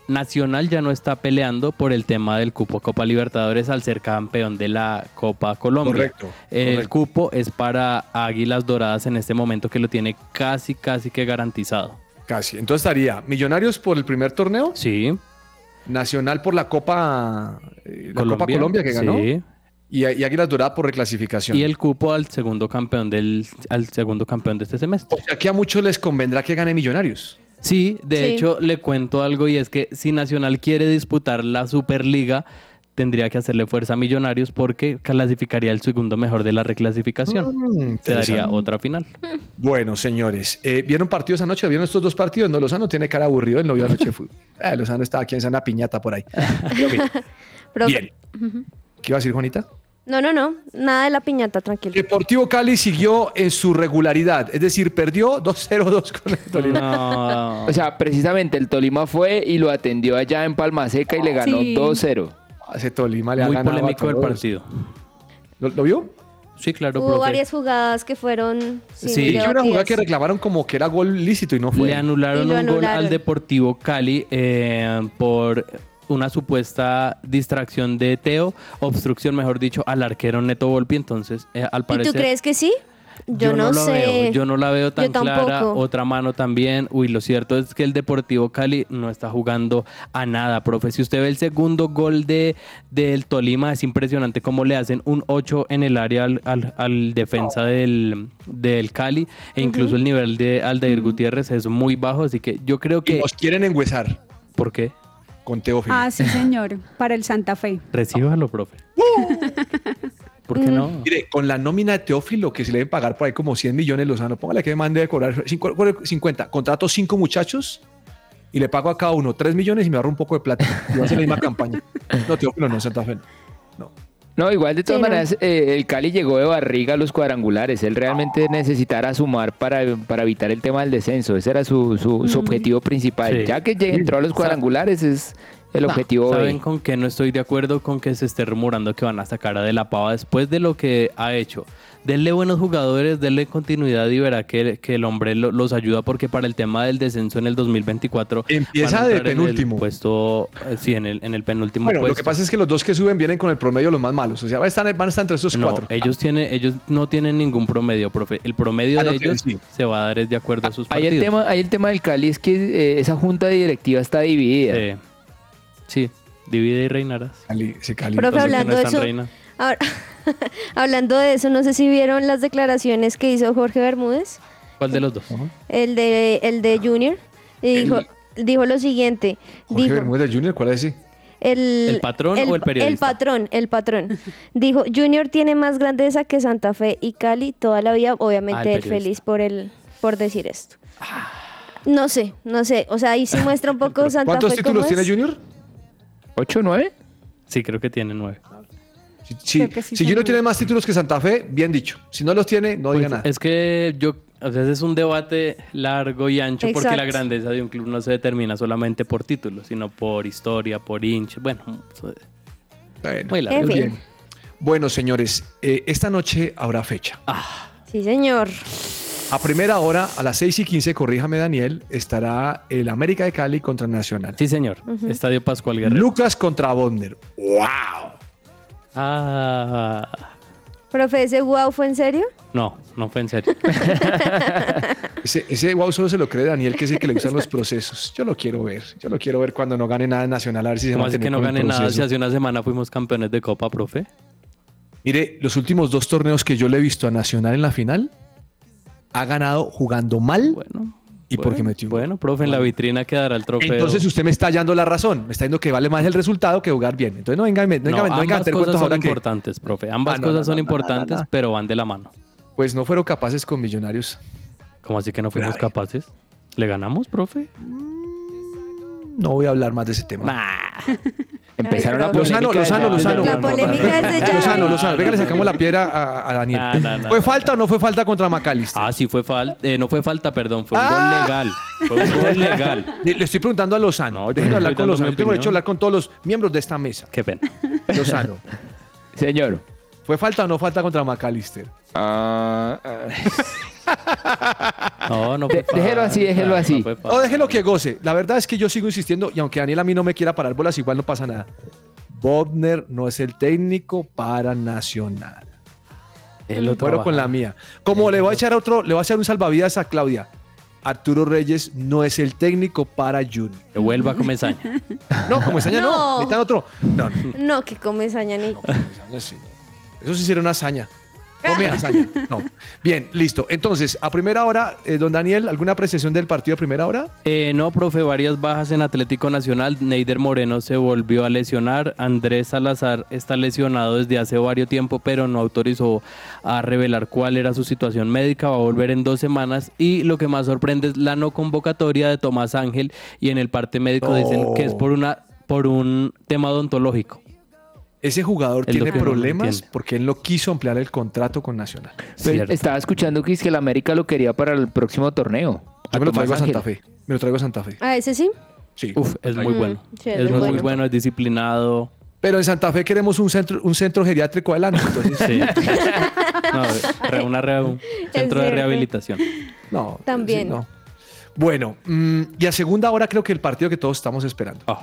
Speaker 5: Nacional ya no está peleando por el tema del cupo Copa Libertadores al ser campeón de la Copa Colombia.
Speaker 1: Correcto,
Speaker 5: El
Speaker 1: correcto.
Speaker 5: cupo es para Águilas Doradas en este momento que lo tiene casi, casi que garantizado.
Speaker 1: Casi. Entonces estaría Millonarios por el primer torneo,
Speaker 5: Sí.
Speaker 1: Nacional por la Copa, eh, la
Speaker 5: Colombia,
Speaker 1: Copa Colombia que ganó
Speaker 5: sí.
Speaker 1: Y, y Águilas Doradas por reclasificación.
Speaker 5: Y el cupo al segundo campeón del al segundo campeón de este semestre.
Speaker 1: O sea que a muchos les convendrá que gane Millonarios.
Speaker 5: Sí, de
Speaker 4: Sí.
Speaker 5: hecho le cuento algo y es que si Nacional quiere disputar la Superliga, tendría que hacerle fuerza a Millonarios porque clasificaría el segundo mejor de la reclasificación.
Speaker 1: Mm,
Speaker 5: Se daría otra final.
Speaker 1: Bueno, señores, eh, ¿vieron partidos anoche? ¿Vieron estos dos partidos? No, Lozano tiene cara aburrido, él no vio anoche fútbol. Eh, Lozano estaba aquí en Sana Piñata por ahí. Pero bien. Bien. ¿Qué iba a decir, Juanita?
Speaker 4: No, no, no, nada de la piñata, tranquilo.
Speaker 1: Deportivo Cali siguió en su regularidad, es decir, perdió 2-0-2 con el Tolima.
Speaker 5: No.
Speaker 2: O sea, precisamente el Tolima fue y lo atendió allá en Palma Seca y le ganó
Speaker 3: Sí.
Speaker 2: 2-0.
Speaker 1: Ese Tolima le ha
Speaker 5: muy
Speaker 1: ganado
Speaker 5: polémico el partido.
Speaker 1: ¿Lo, lo vio?
Speaker 5: Sí, claro,
Speaker 4: Hubo
Speaker 5: profe.
Speaker 4: varias jugadas que fueron sin
Speaker 5: Sí.
Speaker 1: Y una jugada que reclamaron como que era gol lícito y no fue.
Speaker 5: Le anularon un gol al Deportivo Cali eh, por una supuesta distracción de Teo, obstrucción, mejor dicho, al arquero Neto Volpi. Entonces, eh, al
Speaker 4: ¿Y
Speaker 5: parecer.
Speaker 4: tú crees que sí? Yo, no,
Speaker 5: lo
Speaker 4: sé.
Speaker 5: veo, yo no la veo tan
Speaker 4: Yo
Speaker 5: clara. Otra mano también. Uy, lo cierto es que el Deportivo Cali no está jugando a nada, profe. Si usted ve el segundo gol de del Tolima, es impresionante cómo le hacen un 8 en el área al, al- al defensa del, del Cali. E incluso el nivel de Aldair Gutiérrez es muy bajo. Así que yo creo
Speaker 1: Y
Speaker 5: que.
Speaker 1: nos quieren engüesar
Speaker 5: ¿Por qué?
Speaker 1: Con Teófilo.
Speaker 3: Ah, sí, señor. Para el Santa Fe.
Speaker 5: Recíbalo, profe. ¿Por qué no?
Speaker 1: Mire, con la nómina de Teófilo, que se le deben pagar por ahí como 100 millones, Lozano, póngale que me mande de cobrar cinco- cobre 50. Contrato cinco muchachos y le pago a cada uno 3 millones y me ahorro un poco de plata. Y va a hacer la misma campaña. No, Teófilo no, Santa Fe. no.
Speaker 2: No, igual de todas
Speaker 4: no.
Speaker 2: maneras, eh, el Cali llegó de barriga a los cuadrangulares. Él realmente necesitara sumar para, para evitar el tema del descenso. Ese era su, su, su objetivo principal.
Speaker 5: Sí.
Speaker 2: Ya que entró a los cuadrangulares es el objetivo B.
Speaker 5: ¿Saben con qué no estoy de acuerdo? Con que se esté rumorando que van a sacar a De La Pava después de lo que ha hecho. Denle buenos jugadores, denle continuidad y verá que, que el hombre lo- los ayuda porque para el tema del descenso en el 2024
Speaker 1: Empieza de
Speaker 5: entrar en el
Speaker 1: penúltimo.
Speaker 5: puesto, eh, sí, en el, en el penúltimo
Speaker 1: Bueno, lo
Speaker 5: puesto.
Speaker 1: que pasa es que los dos que suben vienen con el promedio de los más malos. O sea, van a estar, van a estar entre esos
Speaker 5: no,
Speaker 1: cuatro.
Speaker 5: ellos, tienen, ellos no tienen ningún promedio, profe. El promedio
Speaker 1: Ah,
Speaker 5: de
Speaker 1: no tienen,
Speaker 5: ellos
Speaker 1: sí.
Speaker 5: se va a dar es de acuerdo a sus partidos.
Speaker 2: el, tema, ahí el tema del Cali es que eh, esa junta directiva está dividida.
Speaker 5: Eh, sí, divide y reinarás.
Speaker 1: Cali- se cali-
Speaker 4: Profe, hablando
Speaker 5: no
Speaker 4: de eso,
Speaker 5: reina.
Speaker 4: ahora- hablando de eso, no sé si vieron las declaraciones que hizo Jorge Bermúdez,
Speaker 5: ¿Cuál de los dos?
Speaker 4: el de, el de Junior, y dijo, dijo lo siguiente,
Speaker 1: Jorge
Speaker 4: dijo,
Speaker 1: Bermúdez Junior, ¿cuál es ese?
Speaker 4: el,
Speaker 5: ¿El patrón o el periodista?
Speaker 4: El patrón, el patrón. Dijo, Junior tiene más grandeza que Santa Fe y Cali toda la vida,
Speaker 5: Ah,
Speaker 4: obviamente
Speaker 5: el
Speaker 4: él
Speaker 5: periodista.
Speaker 4: feliz por el, por decir esto. No sé, no sé, o sea, ahí sí muestra un poco Santa
Speaker 1: ¿Cuántos
Speaker 4: Fe
Speaker 1: títulos
Speaker 4: cómo
Speaker 1: tiene. Junior?
Speaker 2: ¿Ocho, nueve?
Speaker 5: Sí, creo que tiene nueve.
Speaker 1: Si, si,
Speaker 3: sí
Speaker 1: si tiene más títulos que Santa Fe, bien dicho. Si no los tiene, no diga
Speaker 5: Pues,
Speaker 1: nada.
Speaker 5: Es que yo, o sea, ese es un debate largo y ancho porque la grandeza de un club no se determina solamente por títulos, sino por historia, por hincha. Bueno,
Speaker 1: Bueno,
Speaker 5: muy largo.
Speaker 1: Bien. Bueno, señores, eh, esta noche habrá fecha.
Speaker 4: Sí, señor.
Speaker 1: A primera hora, a las 6 y 15, corríjame Daniel, estará el América de Cali contra Nacional.
Speaker 5: Sí, señor. Estadio Pascual Guerrero.
Speaker 1: Lucas contra Bodner. ¡Wow!
Speaker 5: Ah,
Speaker 4: Profe, ¿ese wow fue en serio?
Speaker 5: no, no fue en serio.
Speaker 1: Ese, ese wow solo se lo cree Daniel, que es el que le gustan los procesos. Yo lo quiero ver. Yo lo quiero ver cuando no gane nada en Nacional, a ver si se
Speaker 5: ¿Cómo así
Speaker 1: mantiene
Speaker 5: que no
Speaker 1: con el
Speaker 5: gane nada? Si hace una semana fuimos campeones de Copa, profe.
Speaker 1: Mire, los últimos dos torneos que yo le he visto a Nacional en la final, ha ganado jugando mal
Speaker 5: Bueno.
Speaker 1: Y porque
Speaker 5: bueno,
Speaker 1: metió un gol.
Speaker 5: Bueno, profe, en la vitrina quedará el trofeo.
Speaker 1: Entonces usted me está hallando la razón. Me está diciendo que vale más el resultado que jugar bien. Entonces no venga, no venga,
Speaker 5: No,
Speaker 1: venga a
Speaker 5: ambas
Speaker 1: meter
Speaker 5: cosas
Speaker 1: cuentos
Speaker 5: son
Speaker 1: ahora que
Speaker 5: importantes, profe. Ambas
Speaker 1: Ah, no,
Speaker 5: cosas son importantes, pero van de la mano.
Speaker 1: pues no fueron capaces con Millonarios.
Speaker 5: ¿Cómo así que no fuimos
Speaker 1: Grave.
Speaker 5: capaces? ¿Le ganamos, profe?
Speaker 1: No voy a hablar más de ese tema.
Speaker 5: Nah.
Speaker 2: Empezaron la polémica.
Speaker 1: Lozano, Lozano, Lozano.
Speaker 4: La polémica es de ya.
Speaker 1: Lozano, Lozano, venga, le sacamos la piedra a, a Daniel.
Speaker 5: No, no, no,
Speaker 1: ¿Fue falta o no fue falta contra McAllister?
Speaker 5: Ah, sí fue falta. no fue falta, perdón. Fue un
Speaker 1: Ah.
Speaker 5: gol legal. Fue un gol legal.
Speaker 1: Le, le estoy preguntando a Lozano. Déjenme hablar con Lozano. tengo derecho a hablar con todos los miembros de esta mesa.
Speaker 5: Qué pena.
Speaker 1: Lozano,
Speaker 2: Señor.
Speaker 1: ¿fue falta o no falta contra McAllister?
Speaker 2: Ah, ah,
Speaker 5: No, no
Speaker 2: De- déjelo así, déjelo así.
Speaker 5: No
Speaker 1: No,
Speaker 5: falta.
Speaker 1: déjelo que goce. La verdad es que yo sigo insistiendo y aunque Daniel a mí no me quiera parar bolas, igual no pasa nada. Bodner no es el técnico para Nacional.
Speaker 5: Él lo
Speaker 1: Fueron con la mía. Como le voy a echar otro, le voy a echar un salvavidas a Claudia. Arturo Reyes no es el técnico para Junior.
Speaker 5: Que vuelva a Comesaña.
Speaker 1: No, como Saña no.
Speaker 4: No.
Speaker 1: Necesitan otro. No, no,
Speaker 4: No, que come saña ni.
Speaker 1: Hazaña sí. Eso sí sería una hazaña. Hazaña. No. Bien, listo. Entonces, a primera hora, eh, don Daniel, ¿alguna apreciación del partido a primera hora?
Speaker 5: Eh, no, profe, varias bajas en Atlético Nacional. Neider Moreno se volvió a lesionar. Andrés Salazar está lesionado desde hace varios tiempo, pero no autorizó a revelar cuál era su situación médica. Va a volver en dos semanas. Y lo que más sorprende es la no convocatoria de Tomás Ángel. Y en el parte médico dicen que es por una por un tema odontológico.
Speaker 1: Ese jugador
Speaker 5: Es
Speaker 1: tiene
Speaker 5: no
Speaker 1: problemas porque él no quiso ampliar el contrato con Nacional.
Speaker 2: pues, estaba escuchando que, es que el América lo quería para el próximo torneo.
Speaker 1: Yo me lo
Speaker 2: Tomás
Speaker 1: traigo a Santa
Speaker 2: Ángel.
Speaker 1: Fe. Me lo traigo a Santa Fe.
Speaker 4: ¿A ese sí?
Speaker 1: Sí.
Speaker 5: Uf, es muy
Speaker 4: Mm,
Speaker 5: bueno.
Speaker 4: sí, es
Speaker 5: es muy
Speaker 4: bueno.
Speaker 5: bueno, es disciplinado.
Speaker 1: Pero en Santa Fe queremos un centro, un centro geriátrico adelante. Entonces,
Speaker 5: Sí. No, re- una re- un centro de rehabilitación.
Speaker 1: no.
Speaker 4: También.
Speaker 1: sí, no. Bueno, mm, y a segunda hora creo que el partido que todos estamos esperando.
Speaker 5: Oh,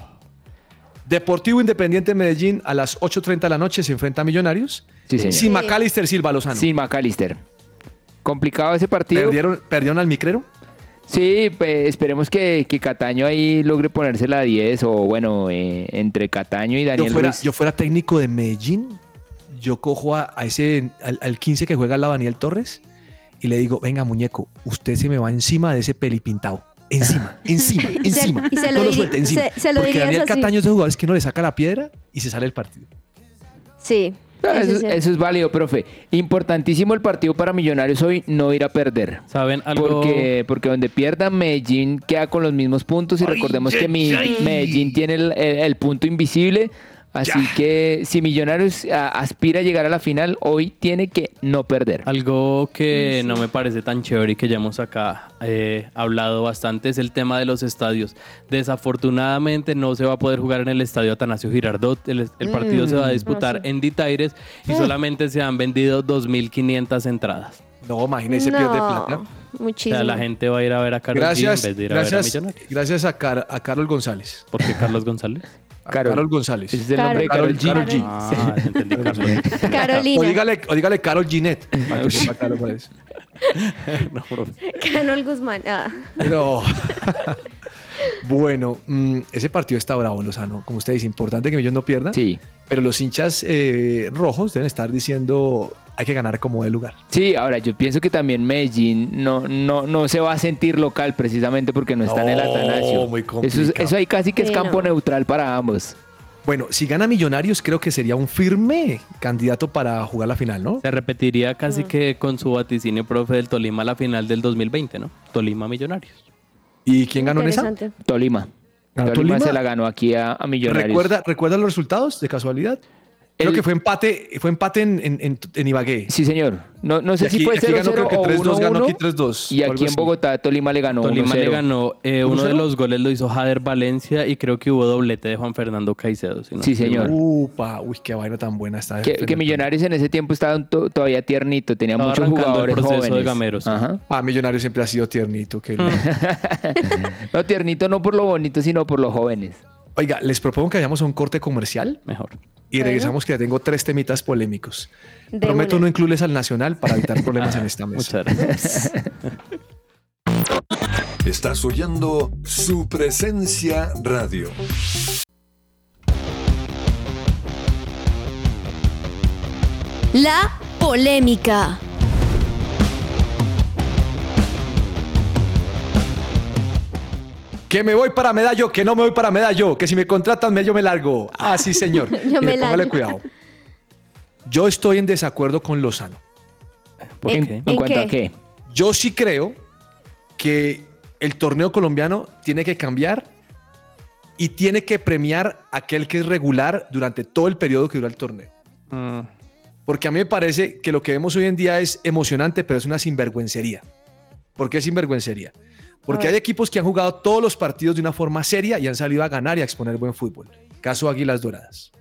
Speaker 1: Deportivo Independiente Medellín a las 8.30 de la noche se enfrenta a Millonarios.
Speaker 2: Sí, señor.
Speaker 1: Sin Macalister Silva Lozano.
Speaker 2: Sin McAllister. Complicado ese partido.
Speaker 1: ¿Perdieron, ¿Perdieron al micrero?
Speaker 2: Sí, pues, esperemos que, que Cataño ahí logre ponérsela a 10 o bueno, eh, entre Cataño y
Speaker 1: Yo
Speaker 2: Daniel
Speaker 1: fuera,
Speaker 2: Ruiz.
Speaker 1: yo fuera técnico de Medellín, yo cojo a, a ese, al, al 15 que juega lado Daniel Torres y le digo, venga muñeco, usted se me va encima de ese pelipintado. Encima, encima, encima.
Speaker 4: y se lo
Speaker 1: no lo
Speaker 4: diri-
Speaker 1: suelte encima.
Speaker 4: se- se lo
Speaker 1: Porque Daniel. Cataño es de jugadores que no le saca la piedra y se sale el partido.
Speaker 4: Sí.
Speaker 2: Eso,
Speaker 4: sí.
Speaker 2: eso es válido, profe. Importantísimo el partido para Millonarios hoy, no ir a perder.
Speaker 5: ¿Saben algo?
Speaker 2: Porque, porque donde pierda Medellín queda con los mismos puntos y recordemos que Medellín tiene el, el- el punto invisible. Así que si Millonarios a- aspira a llegar a la final, hoy tiene que no perder.
Speaker 5: Algo que no me parece tan chévere y que ya hemos acá eh, hablado bastante es el tema de los estadios. Desafortunadamente no se va a poder jugar en el estadio Atanasio Girardot. El, el partido se va a disputar en Ditaires y solamente se han vendido 2.500 entradas.
Speaker 1: No, imagínese, pierde
Speaker 4: No,
Speaker 1: plata.
Speaker 5: O
Speaker 4: Muchísimo.
Speaker 5: sea, la gente va a ir a ver a Carlos
Speaker 1: Gracias,
Speaker 5: en vez de ir
Speaker 1: gracias,
Speaker 5: a ver a Millonarios.
Speaker 1: gracias a, Car- a Carol González.
Speaker 5: ¿Por qué Carlos González?
Speaker 2: Carol.
Speaker 1: Carol González.
Speaker 2: Es el
Speaker 4: Claro.
Speaker 2: nombre de
Speaker 1: Karol
Speaker 2: Karol
Speaker 1: G.
Speaker 2: G.
Speaker 5: Ah, entendí Carlos.
Speaker 1: O
Speaker 4: Carolina.
Speaker 1: dígale, o dígale Carol Ginette.
Speaker 5: No, profe.
Speaker 4: Canol Guzmán. Ah.
Speaker 1: Pero, bueno, mm, ese partido está bravo, Lozano. Como usted dice, importante que ellos no pierdan.
Speaker 2: Sí.
Speaker 1: Pero los hinchas eh, rojos deben estar diciendo hay que ganar como de lugar.
Speaker 2: Sí, ahora yo pienso que también Medellín no, no, no se va a sentir local precisamente porque no está en el Atanasio.
Speaker 1: muy
Speaker 2: eso, es- eso ahí casi que es
Speaker 4: Sí,
Speaker 2: campo
Speaker 4: no.
Speaker 2: neutral para ambos.
Speaker 1: Bueno, si gana Millonarios, creo que sería un firme candidato para jugar la final, ¿no?
Speaker 5: Se repetiría casi que con su vaticinio, profe, del Tolima a la final del 2020, ¿no? Tolima Millonarios.
Speaker 1: ¿Y quién ganó en esa?
Speaker 2: Tolima.
Speaker 1: ¿Ganó
Speaker 2: Tolima,
Speaker 1: Tolima?
Speaker 2: se la ganó aquí a, a Millonarios.
Speaker 1: ¿Recuerda, ¿Recuerda los resultados de casualidad? Creo
Speaker 2: El-
Speaker 1: que fue empate, fue empate en, en, en- en Ibagué.
Speaker 2: Sí, señor. No, no sé
Speaker 1: aquí-
Speaker 2: si fue
Speaker 1: aquí
Speaker 2: 0-0
Speaker 1: ganó creo que
Speaker 2: o
Speaker 1: 3-2, ganó
Speaker 2: 1-1.
Speaker 1: aquí 3-2,
Speaker 2: Y aquí en. Bogotá Tolima le ganó
Speaker 5: Tolima le
Speaker 2: 1-0.
Speaker 5: ganó. eh, uno de
Speaker 1: 1-0.
Speaker 5: los goles lo hizo Jader Valencia y creo que hubo doblete de Juan Fernando Caicedo. si no
Speaker 2: Sí, señor.
Speaker 1: Upa, uy, qué vaina tan buena está.
Speaker 2: Que, que Millonarios en ese tiempo estaba to- todavía tiernito, tenía
Speaker 5: Estaba
Speaker 2: muchos
Speaker 5: el
Speaker 2: jugadores
Speaker 5: proceso de
Speaker 2: jóvenes.
Speaker 5: Gameros.
Speaker 2: Ajá.
Speaker 1: Ah, Millonarios siempre ha sido tiernito. que-
Speaker 2: No, tiernito no por lo bonito, sino por los jóvenes.
Speaker 1: Oiga, les propongo que vayamos a un corte comercial
Speaker 5: Mejor.
Speaker 1: y regresamos que ya tengo tres temitas polémicos.
Speaker 4: De
Speaker 1: Prometo
Speaker 4: una.
Speaker 1: no incluirles al Nacional para evitar problemas en esta mesa.
Speaker 5: Muchas gracias.
Speaker 7: Estás oyendo su presencia radio.
Speaker 4: La polémica.
Speaker 1: Que me voy para medallo, que no me voy para medallo, que si me contratan me yo me largo. Ah, sí, señor.
Speaker 4: Yo me largo.
Speaker 1: cuidado. Yo estoy en desacuerdo con Lozano.
Speaker 5: ¿Por
Speaker 4: ¿En-
Speaker 5: qué?
Speaker 2: ¿En,
Speaker 4: ¿En
Speaker 2: cuanto a
Speaker 4: qué?
Speaker 2: qué?
Speaker 1: Yo sí creo que el torneo colombiano tiene que cambiar y tiene que premiar a aquel que es regular durante todo el periodo que dura el torneo.
Speaker 5: Mm,
Speaker 1: Porque a mí me parece que lo que vemos hoy en día es emocionante, pero es una sinvergüencería. ¿Por qué sinvergüencería? Porque hay equipos que han jugado todos los partidos de una forma seria y han salido a ganar y a exponer buen fútbol. Caso Águilas Doradas.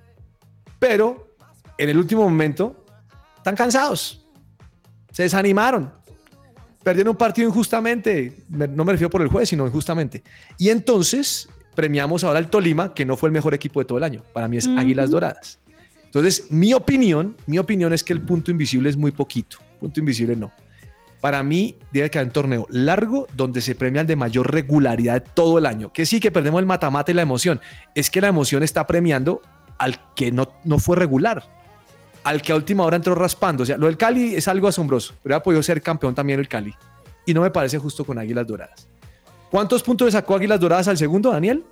Speaker 1: Pero en el último momento están cansados. Se desanimaron. Perdieron un partido injustamente. Me- No me refiero por el juez, sino injustamente. Y entonces premiamos ahora al Tolima, que no fue el mejor equipo de todo el año. Para mí es Águilas Doradas. Entonces, mi opinión, mi opinión es que el punto invisible es muy poquito. Punto invisible no. Para mí debe quedar un torneo largo donde se premia el de mayor regularidad todo el año. Que sí que perdemos el matamate y la emoción. Es que la emoción está premiando al que no, no fue regular. Al que a última hora entró raspando. O sea, lo del Cali es algo asombroso. Pero ha podido ser campeón también el Cali. Y no me parece justo con Águilas Doradas. ¿Cuántos puntos le sacó Águilas Doradas al segundo, Daniel?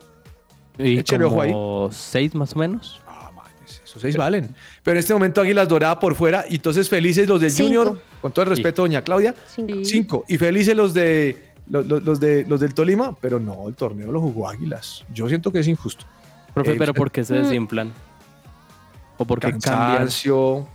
Speaker 5: Y
Speaker 1: ojo ahí.
Speaker 5: como seis más o menos.
Speaker 1: Esos seis valen. Pero en este momento Águilas Dorada por fuera. Y entonces felices los del
Speaker 4: Cinco.
Speaker 1: Junior, con todo el respeto, doña Claudia.
Speaker 4: Cinco.
Speaker 1: Cinco. Y felices los de los, de los del Tolima, pero no, el torneo lo jugó Águilas. Yo siento que es injusto.
Speaker 5: Profe,
Speaker 1: Eh,
Speaker 5: pero ¿por qué se
Speaker 4: Mm.
Speaker 5: desinflan? ¿O por qué cambian?
Speaker 1: Cansancio,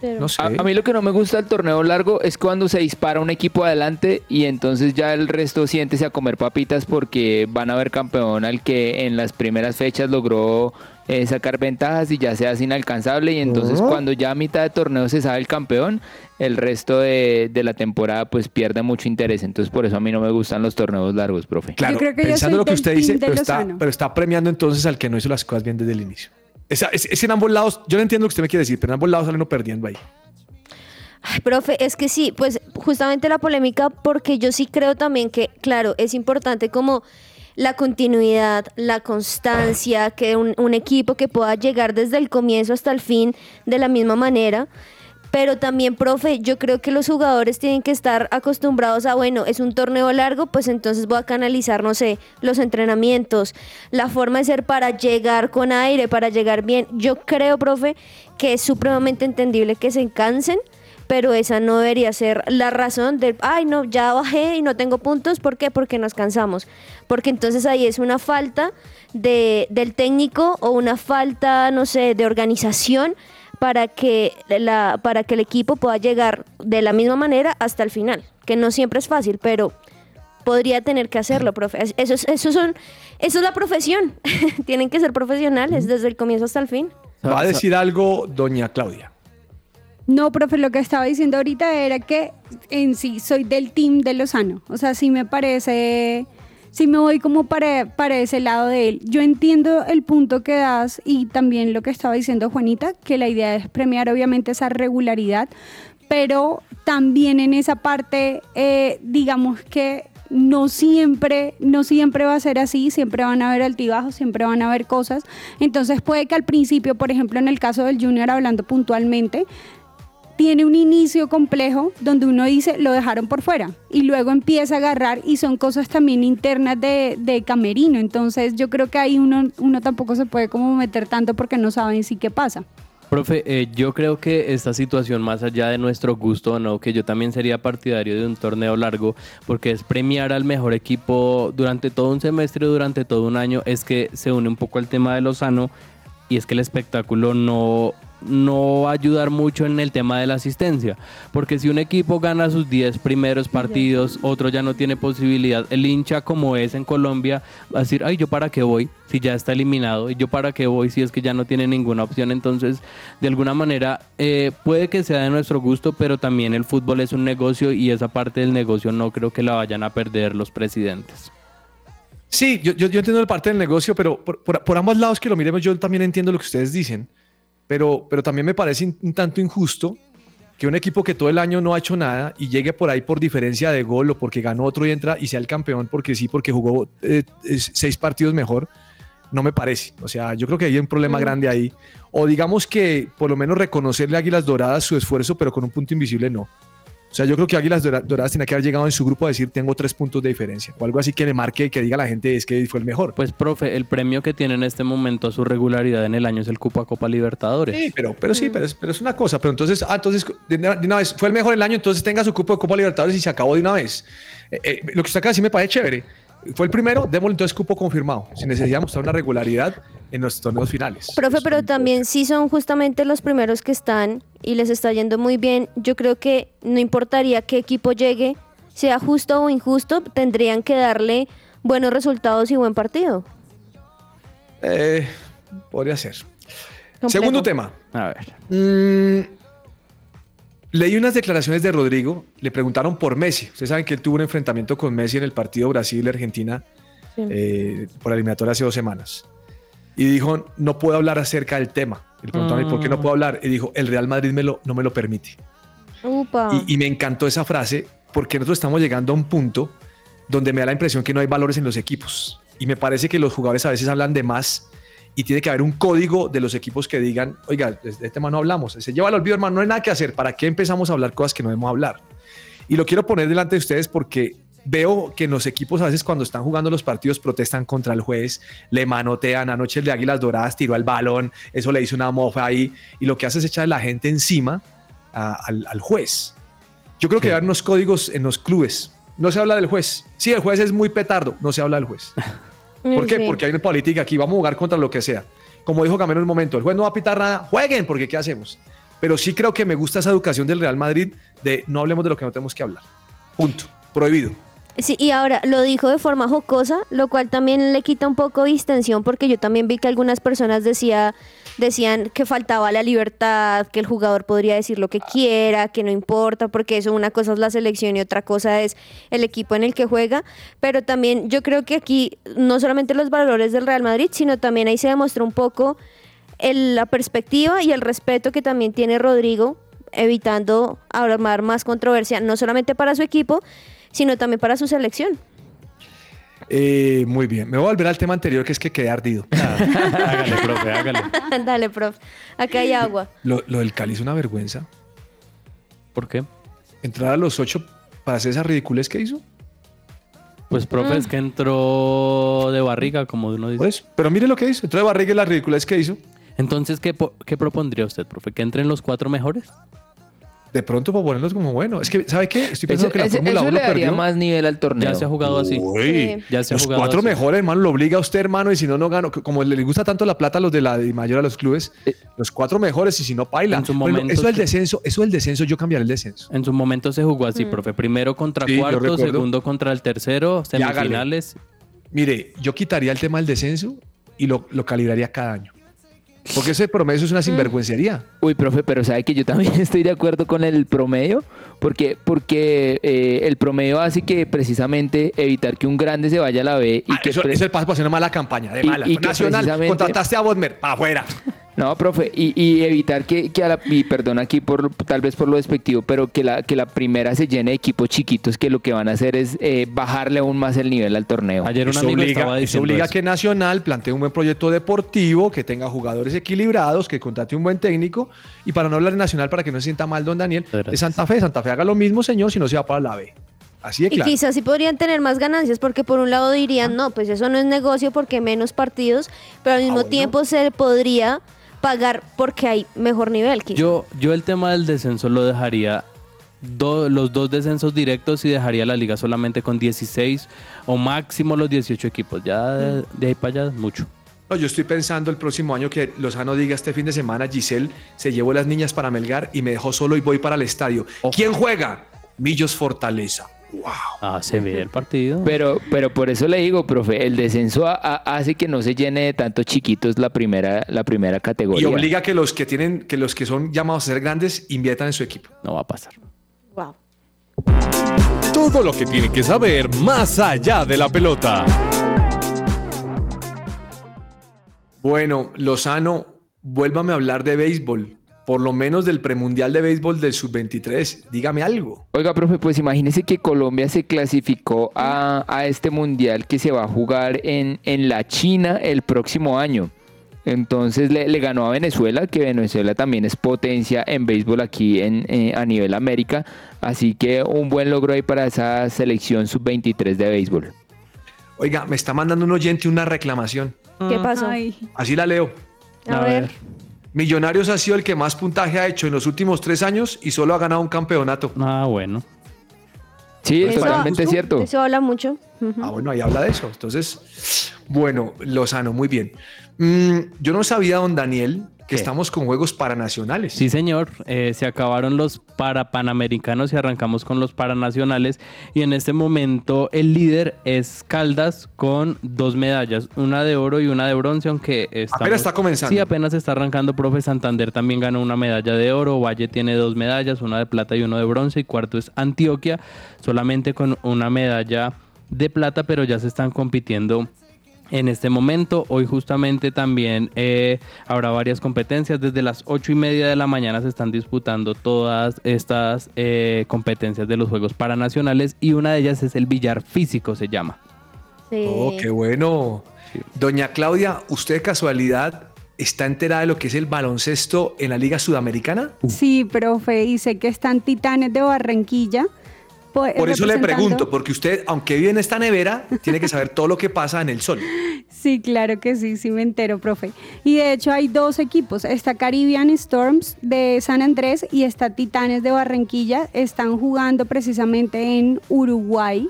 Speaker 4: Pero-
Speaker 1: no sé.
Speaker 2: A, a mí lo que no me gusta del torneo largo es cuando se dispara un equipo adelante y entonces ya el resto siéntese a comer papitas porque van a ver campeón al que en las primeras fechas logró eh, sacar ventajas y ya se hace inalcanzable y entonces
Speaker 1: Oh.
Speaker 2: cuando ya a mitad de torneo se sabe el campeón, el resto de, de la temporada pues pierde mucho interés. Entonces por eso a mí no me gustan los torneos largos, profe.
Speaker 1: Claro,
Speaker 3: Yo creo que
Speaker 1: pensando lo que usted dice, pero está, pero está premiando entonces al que no hizo las cosas bien desde el inicio. Es en ambos lados, yo no entiendo lo que usted me quiere decir, pero en ambos lados salen uno perdiendo ahí.
Speaker 4: Ay, profe, es que sí, pues justamente la polémica, porque yo sí creo también que, claro, es importante como la continuidad, la constancia, que un, un equipo que pueda llegar desde el comienzo hasta el fin de la misma manera. Pero también, profe, yo creo que los jugadores tienen que estar acostumbrados a, bueno, es un torneo largo, pues entonces voy a canalizar, no sé, los entrenamientos, la forma de ser para llegar con aire, para llegar bien. Yo creo, profe, que es supremamente entendible que se cansen, pero esa no debería ser la razón del, ay, no, ya bajé y no tengo puntos. ¿Por qué? Porque nos cansamos. Porque entonces ahí es una falta de, del técnico o una falta, no sé, de organización para que, la, para que el equipo pueda llegar de la misma manera hasta el final. Que no siempre es fácil, pero podría tener que hacerlo, profe. Es- Eso es, eso son, eso es la profesión. Tienen que ser profesionales desde el comienzo hasta el fin.
Speaker 1: Va a decir algo doña Claudia.
Speaker 3: No, profe, lo que estaba diciendo ahorita era que en sí soy del team de Lozano. O sea, sí me parece, sí me voy como para, ese lado de él. Yo entiendo el punto que das y también lo que estaba diciendo Juanita, que la idea es premiar obviamente esa regularidad, pero también en esa parte, eh, digamos que no siempre, no siempre va a ser así, siempre van a haber altibajos, siempre van a haber cosas. Entonces puede que al principio, por ejemplo, en el caso del Junior, hablando puntualmente, tiene un inicio complejo donde uno dice lo dejaron por fuera y luego empieza a agarrar y son cosas también internas de, camerino. Entonces yo creo que ahí uno, uno tampoco se puede como meter tanto porque no saben sí qué pasa.
Speaker 5: Profe, eh, yo creo que esta situación, más allá de nuestro gusto o no, que yo también sería partidario de un torneo largo, porque es premiar al mejor equipo durante todo un semestre, durante todo un año, es que se une un poco al tema de Lozano y es que el espectáculo no, no va a ayudar mucho en el tema de la asistencia, porque si un equipo gana sus 10 primeros partidos, otro ya no tiene posibilidad, el hincha como es en Colombia va a decir, ay, yo para qué voy si ya está eliminado, y yo para qué voy si es que ya no tiene ninguna opción, entonces de alguna manera eh, puede que sea de nuestro gusto, pero también el fútbol es un negocio y esa parte del negocio no creo que la vayan a perder los presidentes.
Speaker 1: Sí, yo, yo, entiendo la parte del negocio, pero por- por ambos lados que lo miremos, yo también entiendo lo que ustedes dicen, pero, pero también me parece un, un tanto injusto que un equipo que todo el año no ha hecho nada y llegue por ahí por diferencia de gol o porque ganó otro y entra y sea el campeón porque sí, porque jugó eh, seis partidos mejor, no me parece. O sea, yo creo que hay un problema grande ahí. O digamos que por lo menos reconocerle a Águilas Doradas su esfuerzo, pero con un punto invisible no. O sea, yo creo que Águilas Dora- Doradas tiene que haber llegado en su grupo a decir tengo tres puntos de diferencia o algo así que le marque y que diga a la gente es que fue el mejor.
Speaker 5: Pues, profe, el premio que tiene en este momento a su regularidad en el año es el Cupo a Copa Libertadores.
Speaker 1: Sí, pero, pero sí, pero es, pero es una cosa. Pero entonces, ah, entonces, de una, de una vez, fue el mejor el año, entonces tenga su cupo de Copa Libertadores y se acabó de una vez. Eh, eh, lo que usted acaba de decir me parece chévere. Fue el primero, démosle entonces cupo confirmado, sin necesidad de mostrar una regularidad en los torneos finales.
Speaker 4: Profe, pero también si son justamente los primeros que están y les está yendo muy bien, yo creo que no importaría qué equipo llegue, sea justo o injusto, tendrían que darle buenos resultados y buen partido.
Speaker 1: Eh, podría ser.
Speaker 4: Complejo.
Speaker 1: Segundo tema.
Speaker 5: A ver.
Speaker 1: Mm, leí unas declaraciones de Rodrigo. Le preguntaron por Messi. Ustedes saben que él tuvo un enfrentamiento con Messi en el partido Brasil-Argentina
Speaker 4: Sí.
Speaker 1: eh, por la eliminatoria hace dos semanas. Y dijo, no puedo hablar acerca del tema. Le preguntaron, ¿y por qué no puedo hablar? Y dijo, el Real Madrid me lo, no me lo permite.
Speaker 4: Upa.
Speaker 1: Y, y me encantó esa frase porque nosotros estamos llegando a un punto donde me da la impresión que no hay valores en los equipos. Y me parece que los jugadores a veces hablan de más y tiene que haber un código de los equipos que digan, oiga, de este tema no hablamos. Se lleva al olvido, hermano, no hay nada que hacer. ¿Para qué empezamos a hablar cosas que no debemos hablar? Y lo quiero poner delante de ustedes porque veo que en los equipos a veces cuando están jugando los partidos protestan contra el juez, le manotean, anoche el de Águilas Doradas tiró el balón, eso le hizo una mofa ahí y lo que hace es echar a la gente encima a- al, al juez. Yo creo que haber unos códigos en los clubes. No se habla del juez. Sí, el juez es muy petardo, no se habla del juez. ¿Por qué?
Speaker 4: Sí.
Speaker 1: Porque hay una política aquí, vamos a jugar contra lo que sea. Como dijo Camilo en un momento, el juez no va a pitar nada, jueguen, porque ¿qué hacemos? Pero sí creo que me gusta esa educación del Real Madrid de no hablemos de lo que no tenemos que hablar. Punto. Prohibido.
Speaker 4: Sí, y ahora lo dijo de forma jocosa, lo cual también le quita un poco distensión porque yo también vi que algunas personas decía, decían que faltaba la libertad, que el jugador podría decir lo que quiera, que no importa, porque eso una cosa es la selección y otra cosa es el equipo en el que juega, pero también yo creo que aquí no solamente los valores del Real Madrid, sino también ahí se demostró un poco el- la perspectiva y el respeto que también tiene Rodrigo, evitando armar más controversia, no solamente para su equipo, sino también para su selección.
Speaker 1: Eh, muy bien. Me voy a volver al tema anterior que es que quedé ardido.
Speaker 5: hágale, profe, hágale.
Speaker 4: Dale, prof. Acá hay agua.
Speaker 1: Lo, lo del Cali es una vergüenza.
Speaker 5: ¿Por qué?
Speaker 1: Entrar a los ocho para hacer esa ridiculez que hizo.
Speaker 5: Pues, profe, es que entró de barriga, como uno dice.
Speaker 1: Por eso. Pero mire lo que hizo. Entró de barriga y la ridiculez que hizo.
Speaker 5: Entonces, ¿qué, ¿qué propondría usted, profe? ¿Que entren los cuatro mejores?
Speaker 1: De pronto para ponerlos como bueno. Es que, ¿sabe qué? Estoy pensando
Speaker 2: Eso,
Speaker 1: que la Fórmula
Speaker 2: eso
Speaker 1: 1
Speaker 2: le daría
Speaker 1: perdió.
Speaker 2: más nivel al torneo.
Speaker 5: Ya se ha jugado así.
Speaker 1: Uy,
Speaker 4: Sí.
Speaker 5: Ya se ha
Speaker 1: los
Speaker 5: jugado
Speaker 1: cuatro
Speaker 5: así.
Speaker 1: mejores, hermano, lo obliga a usted, hermano, y si no, no gano. Como le gusta tanto la plata a los de la de mayor a los clubes, los cuatro mejores, y si no, paila.
Speaker 5: En su momento
Speaker 1: eso del descenso, eso del descenso, yo cambiaré el descenso.
Speaker 5: En su momento se jugó así, profe. Primero contra
Speaker 1: Sí,
Speaker 5: cuarto, segundo contra el tercero, semifinales.
Speaker 1: Mire, yo quitaría el tema del descenso y lo, lo calibraría cada año. Porque ese promedio es una sinvergüencería.
Speaker 2: Uy, profe, pero sabe que yo también estoy de acuerdo con el promedio, porque, porque eh, el promedio hace que precisamente evitar que un grande se vaya a la B y
Speaker 1: Ah,
Speaker 2: que
Speaker 1: eso, es paso para hacer una mala campaña, de
Speaker 2: Y-
Speaker 1: mala.
Speaker 2: y que
Speaker 1: Nacional, contrataste a Bodmer, para afuera.
Speaker 2: No, profe, y, y evitar que, que a la, y perdón aquí por tal vez por lo despectivo, pero que la, que la primera se llene de equipos chiquitos que lo que van a hacer es eh, bajarle aún más el nivel al torneo.
Speaker 5: Ayer un
Speaker 1: Eso
Speaker 5: amigo
Speaker 1: obliga,
Speaker 5: estaba
Speaker 1: eso
Speaker 5: diciendo
Speaker 1: obliga a
Speaker 5: eso.
Speaker 1: que Nacional plantee un buen proyecto deportivo, que tenga jugadores equilibrados, que contrate un buen técnico. Y para no hablar de Nacional, para que no se sienta mal, don Daniel,
Speaker 5: Gracias.
Speaker 1: de Santa Fe. Santa Fe haga lo mismo, señor, si no se va para la B. Así de
Speaker 4: Y
Speaker 1: claro.
Speaker 4: quizás sí podrían tener más ganancias porque por un lado dirían, no, pues eso no es negocio porque menos partidos, pero al mismo
Speaker 1: bueno.
Speaker 4: tiempo se podría pagar porque hay mejor nivel. quizá.
Speaker 5: Yo, yo el tema del descenso lo dejaría do- los dos descensos directos y dejaría la liga solamente con 16 o máximo los 18 equipos. Ya de, de ahí para allá mucho.
Speaker 1: No, yo estoy pensando el próximo año que Lozano diga este fin de semana, Giselle se llevó las niñas para Melgar y me dejó solo y voy para el estadio. ¿Quién juega? Millos Fortaleza. Wow.
Speaker 5: Ah, se ve el partido.
Speaker 2: Pero, pero por eso le digo, profe, el descenso a- a- hace que no se llene de tantos chiquitos la primera, la primera
Speaker 1: Y
Speaker 2: categoría.
Speaker 1: obliga a que los que tienen, que los que son llamados a ser grandes inviertan en su equipo.
Speaker 5: No va a pasar.
Speaker 4: Wow.
Speaker 8: Todo lo que tiene que saber más allá de la pelota.
Speaker 1: Bueno, Lozano, vuélvame a hablar de béisbol, por lo menos del premundial de béisbol del sub-23. Dígame algo.
Speaker 2: Oiga, profe, pues imagínese que Colombia se clasificó a, a este mundial que se va a jugar en, en la China el próximo año. Entonces le, le ganó a Venezuela, que Venezuela también es potencia en béisbol aquí en, eh, a nivel América. Así que un buen logro ahí para esa selección sub-23 de béisbol.
Speaker 1: Oiga, me está mandando un oyente una reclamación.
Speaker 4: ¿Qué pasó?
Speaker 3: Ay,
Speaker 1: Así la leo.
Speaker 4: a,
Speaker 5: a
Speaker 4: ver.
Speaker 5: ver.
Speaker 1: Millonarios ha sido el que más puntaje ha hecho en los últimos tres años y solo ha ganado un campeonato.
Speaker 5: Ah, bueno.
Speaker 2: Sí,
Speaker 4: Eso-
Speaker 2: totalmente cierto.
Speaker 4: Eso habla mucho.
Speaker 1: Ah, bueno, ahí habla de eso. Entonces, bueno, Lozano, muy bien. Mm, yo no sabía, don Daniel, que estamos con juegos paranacionales.
Speaker 5: Sí, señor. Eh, se acabaron los para panamericanos y arrancamos con los paranacionales. Y en este momento el líder es Caldas con dos medallas, una de oro y una de bronce, aunque estamos-
Speaker 1: Apenas está comenzando.
Speaker 5: Sí, apenas está arrancando. Profe Santander también ganó una medalla de oro. Valle tiene dos medallas, una de plata y uno de bronce. Y cuarto es Antioquia, solamente con una medalla de plata, pero ya se están compitiendo en este momento. Hoy justamente también eh, habrá varias competencias. Desde las ocho y media de la mañana se están disputando todas estas eh, competencias de los Juegos Paranacionales y una de ellas es el billar físico, se llama.
Speaker 4: Sí.
Speaker 1: Oh, qué bueno. Doña Claudia, ¿usted de casualidad está enterada de lo que es el baloncesto en la Liga Sudamericana?
Speaker 3: sí, profe, y sé que están Titanes de Barranquilla. Po-
Speaker 1: Por eso le pregunto, porque usted, aunque vive en esta nevera, tiene que saber todo lo que pasa en el sol.
Speaker 3: Sí, claro que sí, sí me entero, profe. Y de hecho hay dos equipos, está Caribbean Storms de San Andrés y está Titanes de Barranquilla, están jugando precisamente en Uruguay.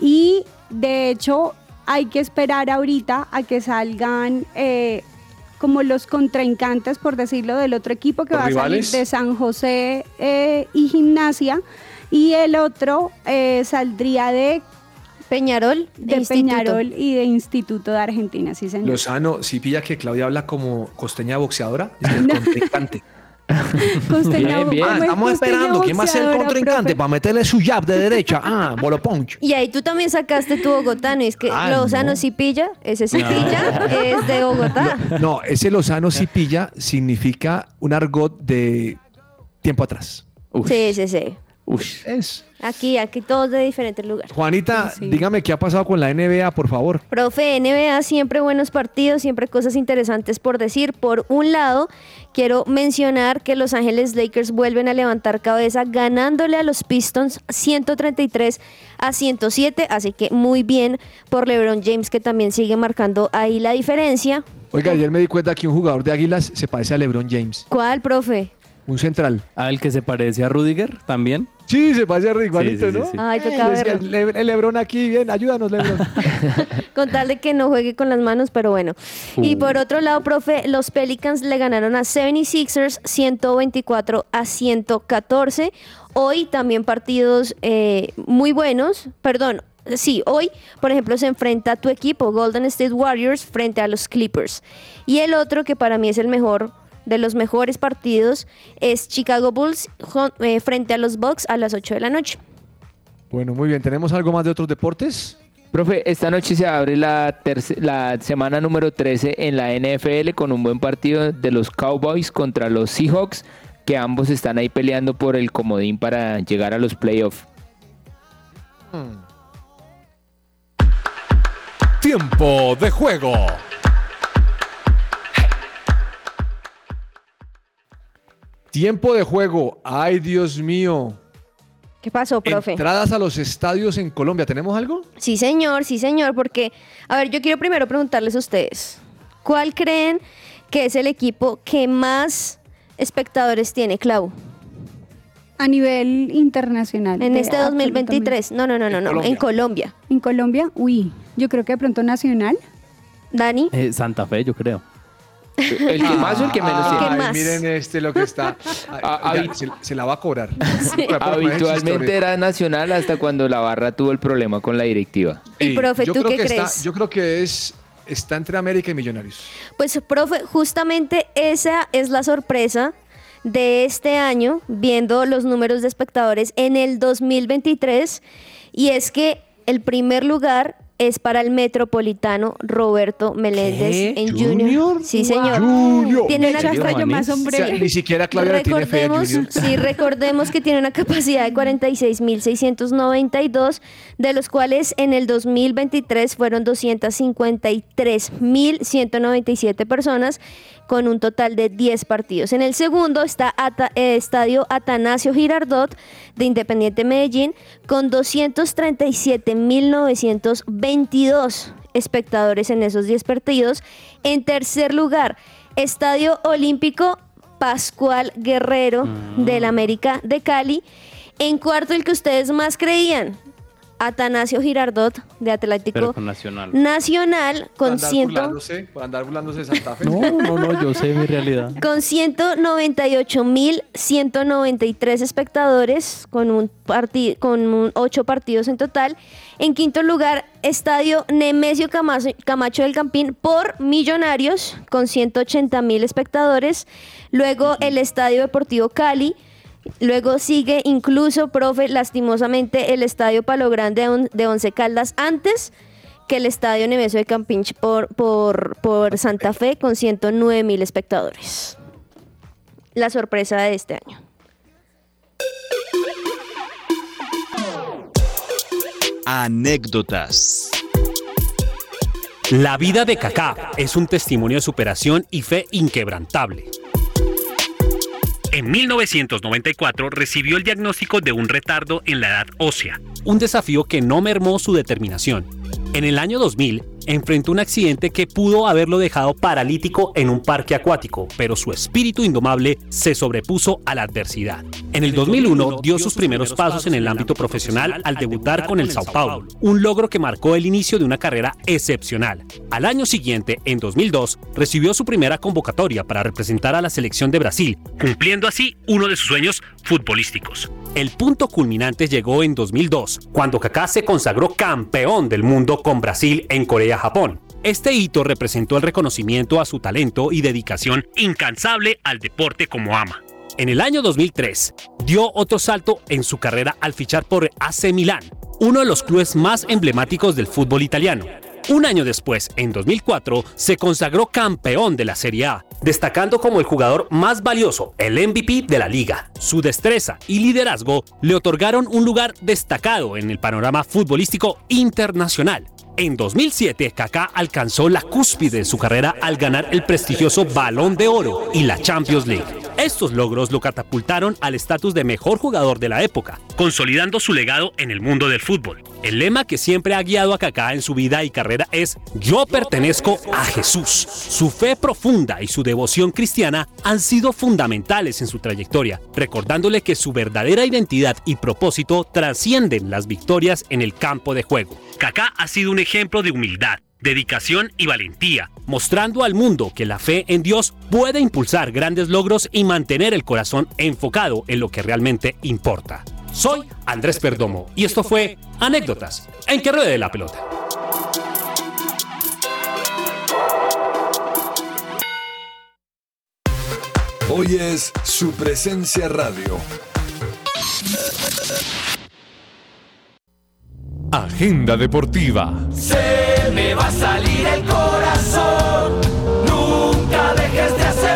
Speaker 3: Y de hecho hay que esperar ahorita a que salgan eh, como los contraincantes, por decirlo, del otro equipo que
Speaker 1: ¿Los
Speaker 3: va a salir de San José eh, y Gimnasia y el otro eh, saldría de,
Speaker 4: Peñarol
Speaker 3: de. Peñarol y de Instituto de Argentina, sí señor.
Speaker 1: Lozano, si pilla que Claudia habla como costeña boxeadora, es el contrincante.
Speaker 3: Costeña-
Speaker 2: Bien, bien.
Speaker 3: ¿cómo
Speaker 1: Ah,
Speaker 3: es
Speaker 1: estamos
Speaker 3: costeña
Speaker 1: esperando. ¿Quién va a ser el contrincante para meterle su jab de derecha? Ah, bolo punch.
Speaker 4: Y ahí tú también sacaste tu bogotano. y Es que
Speaker 1: Ah,
Speaker 4: Lozano
Speaker 1: no.
Speaker 4: sí pilla, ese sí pilla, es de Bogotá.
Speaker 1: No, ese Lozano si pilla significa un argot de tiempo atrás.
Speaker 4: Sí, sí, sí.
Speaker 5: Ush.
Speaker 1: Es.
Speaker 4: Aquí, aquí todos de diferentes lugares.
Speaker 1: Juanita,
Speaker 3: Sí, sí.
Speaker 1: dígame qué ha pasado con la NBA, por favor.
Speaker 4: Profe, NBA, siempre buenos partidos, siempre cosas interesantes por decir. Por un lado, quiero mencionar que Los Ángeles Lakers vuelven a levantar cabeza ganándole a los Pistons 133 a 107, así que muy bien por LeBron James que también sigue marcando ahí la diferencia.
Speaker 1: Oiga, ayer me di cuenta que un jugador de Águilas se parece a LeBron James,
Speaker 4: ¿Cuál, profe?
Speaker 1: un central.
Speaker 5: El que se parece a Rudiger también.
Speaker 1: Sí, se parece a igualito,
Speaker 5: Sí, sí,
Speaker 1: ¿no?
Speaker 5: sí, sí.
Speaker 4: Ay, toca
Speaker 1: decía,
Speaker 4: verlo.
Speaker 1: el, el Lebrón aquí, bien, ayúdanos, Lebrón.
Speaker 4: Con tal de que no juegue con las manos, pero bueno. Y por otro lado, profe, los Pelicans le ganaron a 76ers 124 a 114. Hoy también partidos eh, muy buenos. Perdón, sí, hoy, por ejemplo, se enfrenta tu equipo, Golden State Warriors, frente a los Clippers. Y el otro, que para mí es el mejor de los mejores partidos, es Chicago Bulls eh, frente a los Bucks a las 8 de la noche.
Speaker 1: bueno, muy bien. ¿Tenemos algo más de otros deportes?
Speaker 2: Profe, esta noche se abre la, la semana número 13 en la NFL con un buen partido de los Cowboys contra los Seahawks, que ambos están ahí peleando por el comodín para llegar a los playoffs.
Speaker 8: Tiempo de juego.
Speaker 1: Tiempo de juego. Ay, Dios mío.
Speaker 4: ¿Qué pasó, profe?
Speaker 1: Entradas a los estadios en Colombia. ¿Tenemos algo?
Speaker 4: Sí, señor, sí, señor, porque, a ver, yo quiero primero preguntarles a ustedes, ¿cuál creen que es el equipo que más espectadores tiene, Clau.
Speaker 3: A nivel internacional.
Speaker 4: En este 2023. No, no, no, no, no. En Colombia.
Speaker 3: En Colombia, uy, yo creo que de pronto nacional.
Speaker 4: Dani.
Speaker 5: Eh, Santa Fe, yo creo.
Speaker 2: ¿El que más o el que menos
Speaker 4: ¿Qué
Speaker 2: tiene?
Speaker 1: Ay,
Speaker 4: más?
Speaker 1: miren este lo que está.
Speaker 2: Ah,
Speaker 1: ya, se, se la va a cobrar.
Speaker 2: Habitualmente era nacional hasta cuando la barra tuvo el problema con la directiva.
Speaker 4: Y, profe,
Speaker 1: yo
Speaker 4: ¿tú
Speaker 1: creo
Speaker 4: qué
Speaker 1: que está-
Speaker 4: crees?
Speaker 1: yo creo que es está entre América y Millonarios.
Speaker 4: Pues, profe, justamente esa es la sorpresa de este año, viendo los números de espectadores en el 2023, y es que el primer lugar es para el metropolitano Roberto Meléndez
Speaker 5: ¿Qué?
Speaker 4: en Junior. Sí, señor.
Speaker 1: Junior.
Speaker 4: Tiene una
Speaker 3: yo
Speaker 5: Juanes.
Speaker 3: me
Speaker 1: O sea, ni siquiera Claudia le tiene fe a
Speaker 4: Recordemos,
Speaker 1: Junior.
Speaker 4: sí, recordemos que tiene una capacidad de 46.692, de los cuales en el 2023 fueron 253.197 personas, con un total de 10 partidos. En el segundo está Ata- eh, Estadio Atanasio Girardot de Independiente Medellín, con 237.922 espectadores en esos 10 partidos. En tercer lugar, Estadio Olímpico Pascual Guerrero del América de Cali. En cuarto, el que ustedes más creían, Atanasio Girardot de Atlético
Speaker 5: con Nacional.
Speaker 4: Nacional con,
Speaker 1: andar
Speaker 4: ciento,
Speaker 1: burlándose, por andar burlándose de Santa Fe.
Speaker 5: No, no, no, yo sé mi realidad.
Speaker 4: con 198.193 espectadores, con, un parti- con un- ocho partidos en total. En quinto lugar, Estadio Nemesio Camacho, Camacho del Campín por Millonarios, con 180.000 espectadores. Luego el Estadio Deportivo Cali. Luego sigue incluso, profe, lastimosamente, el Estadio Palo Grande de On- de Once Caldas antes que el Estadio Nemesio de Campinch por, por, por Santa Fe con 109 mil espectadores. La sorpresa de este año.
Speaker 9: Anécdotas.
Speaker 10: La vida de Kaká es un testimonio de superación y fe inquebrantable. En 1994 recibió el diagnóstico de un retardo en la edad ósea, un desafío que no mermó su determinación. En el año 2000 enfrentó un accidente que pudo haberlo dejado paralítico en un parque acuático, pero su espíritu indomable se sobrepuso a la adversidad. En el 2001 dio sus primeros pasos en el ámbito profesional al debutar con el Sao Paulo, un logro que marcó el inicio de una carrera excepcional. Al año siguiente, en 2002, recibió su primera convocatoria para representar a la selección de Brasil, cumpliendo así uno de sus sueños futbolísticos. El punto culminante llegó en 2002, cuando Kaká se consagró campeón del mundo con Brasil en Corea-Japón. Este hito representó el reconocimiento a su talento y dedicación incansable al deporte como ama. En el año 2003, dio otro salto en su carrera al fichar por AC Milán, uno de los clubes más emblemáticos del fútbol italiano. Un año después, en 2004, se consagró campeón de la Serie A, destacando como el jugador más valioso, el MVP de la liga. Su destreza y liderazgo le otorgaron un lugar destacado en el panorama futbolístico internacional. En 2007, Kaká alcanzó la cúspide de su carrera al ganar el prestigioso Balón de Oro y la Champions League. Estos logros lo catapultaron al estatus de mejor jugador de la época, consolidando su legado en el mundo del fútbol. El lema que siempre ha guiado a Kaká en su vida y carrera es Yo pertenezco a Jesús. Su fe profunda y su devoción cristiana han sido fundamentales en su trayectoria, recordándole que su verdadera identidad y propósito trascienden las victorias en el campo de juego. Kaká ha sido un ejemplo de humildad, dedicación y valentía, mostrando al mundo que la fe en Dios puede impulsar grandes logros y mantener el corazón enfocado en lo que realmente importa. Soy Andrés Perdomo y esto fue Anécdotas en que ruede la pelota.
Speaker 7: Hoy es su presencia radio.
Speaker 11: Agenda deportiva.
Speaker 12: Se me va a salir el corazón. Nunca dejes de hacerme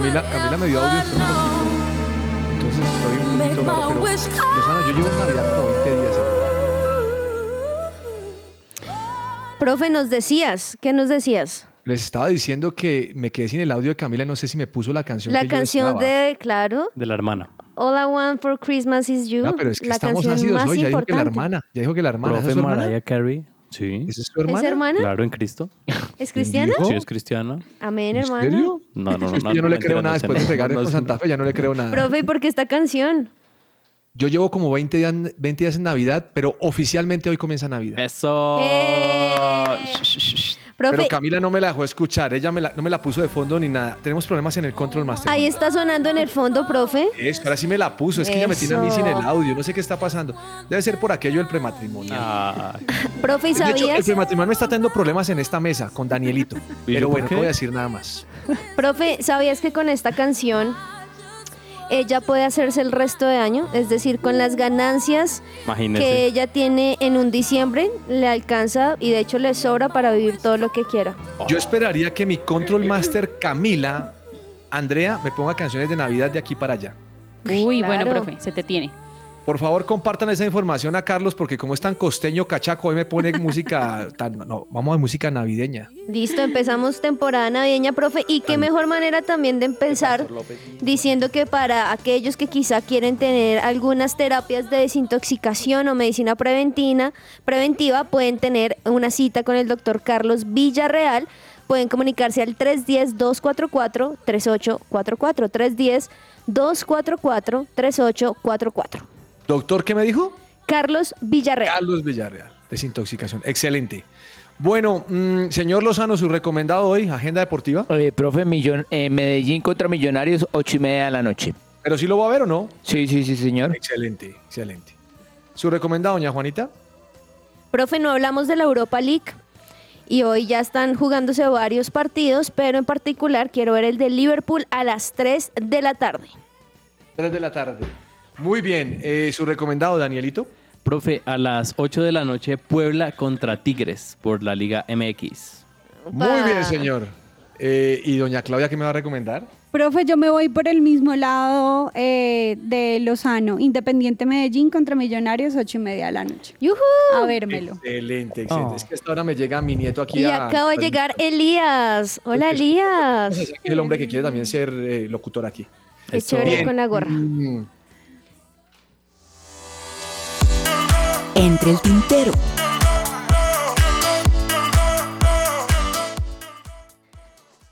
Speaker 1: Camila, Camila me dio audio. Entonces estoy un poquito raro, pero Lozano, yo llevo en Navidad como 20 días.
Speaker 4: Profe, nos decías, ¿qué nos decías?
Speaker 1: Les estaba diciendo que me quedé sin el audio de Camila, no sé si me puso la canción
Speaker 4: La
Speaker 1: que yo
Speaker 4: canción
Speaker 1: deseaba.
Speaker 4: de, claro,
Speaker 5: De la hermana.
Speaker 4: All I Want for Christmas is You.
Speaker 1: No, pero es que
Speaker 4: la
Speaker 1: estamos
Speaker 4: canción
Speaker 1: ácidos
Speaker 4: más
Speaker 1: hoy, ya dijo que la hermana, ya dijo que la hermana. ¿Esa
Speaker 5: Profe
Speaker 1: es su hermana?
Speaker 5: Mariah Carey. Sí.
Speaker 1: ¿Esa es su hermana?
Speaker 4: hermana?
Speaker 5: Claro, en Cristo.
Speaker 4: ¿Es cristiana?
Speaker 5: Sí, es cristiana.
Speaker 4: Amén,
Speaker 1: ¿En
Speaker 4: hermana.
Speaker 1: serio?
Speaker 5: No, no, no.
Speaker 1: Yo no le creo nada después de
Speaker 5: No,
Speaker 1: con Santa Fe, ya no le creo nada.
Speaker 4: Profe, ¿y por qué esta canción?
Speaker 1: Yo llevo como 20 días, 20 días en Navidad, pero oficialmente hoy comienza Navidad.
Speaker 5: Eso.
Speaker 4: Profe,
Speaker 1: Pero Camila no me la dejó escuchar, ella me la- no me la puso de fondo ni nada. Tenemos problemas en el Control Master.
Speaker 4: ahí está sonando en el fondo, profe.
Speaker 1: Eso, ahora sí me la puso, es que ella me tiene a mí sin el
Speaker 4: Eso.
Speaker 1: audio, no sé qué está pasando. Debe ser por aquello del prematrimonio.
Speaker 4: Profe, ¿y
Speaker 1: De hecho, el
Speaker 4: sabías?
Speaker 1: prematrimonio me está teniendo problemas en esta mesa con Danielito.
Speaker 5: ¿Y yo
Speaker 1: Pero
Speaker 5: por
Speaker 1: bueno,
Speaker 5: qué?
Speaker 1: no voy a decir nada más.
Speaker 4: Profe, ¿sabías que con esta canción ella puede hacerse el resto de año? Es decir, con las ganancias
Speaker 5: Imagínese.
Speaker 4: que ella tiene en un diciembre, le alcanza y de hecho le sobra para vivir todo lo que quiera.
Speaker 1: Yo esperaría que mi Control Master Camila, Andrea, me ponga canciones de Navidad de aquí para allá.
Speaker 9: Uy, bueno,
Speaker 4: Claro.
Speaker 9: profe, se te tiene.
Speaker 1: Por favor, compartan esa información a Carlos porque como es tan costeño cachaco, hoy me pone música, tan- no, vamos a música navideña.
Speaker 4: Listo, empezamos temporada navideña, profe. Y qué mejor manera también de empezar diciendo que para aquellos que quizá quieren tener algunas terapias de desintoxicación o medicina preventina, preventiva, pueden tener una cita con el doctor Carlos Villarreal. Pueden comunicarse al 310-244-3844. 310-244-3844.
Speaker 1: Doctor, ¿qué me dijo?
Speaker 4: Carlos Villarreal.
Speaker 1: Carlos Villarreal, desintoxicación. Excelente. Bueno, mm, señor Lozano, su recomendado hoy, agenda deportiva.
Speaker 2: Eh, profe, millon, eh, Medellín contra Millonarios, ocho y media de la noche.
Speaker 1: ¿Pero sí lo va a ver o no?
Speaker 2: Sí, sí, sí, señor.
Speaker 1: Excelente, excelente. ¿Su recomendado, doña Juanita?
Speaker 4: Profe, no hablamos de la Europa League y hoy ya están jugándose varios partidos, pero en particular quiero ver el de Liverpool a las 3 de la tarde.
Speaker 1: 3 de la tarde. Muy bien. Eh, ¿Su recomendado, Danielito?
Speaker 5: Profe, a las 8 de la noche, Puebla contra Tigres por la Liga MX.
Speaker 1: Muy bien, señor. Eh, ¿Y doña Claudia qué me va a recomendar?
Speaker 3: Profe, yo me voy por el mismo lado eh, de Lozano. Independiente Medellín contra Millonarios, ocho y media de la noche. A vérmelo.
Speaker 1: Excelente, excelente.
Speaker 5: Oh.
Speaker 1: Es que hasta ahora me llega mi nieto aquí
Speaker 4: Y
Speaker 1: a...
Speaker 4: acaba de llegar Elías. Hola, Elías.
Speaker 1: Es el hombre que quiere también ser eh, locutor aquí.
Speaker 4: Qué chévere con la gorra.
Speaker 1: Mm,
Speaker 13: Entre el tintero.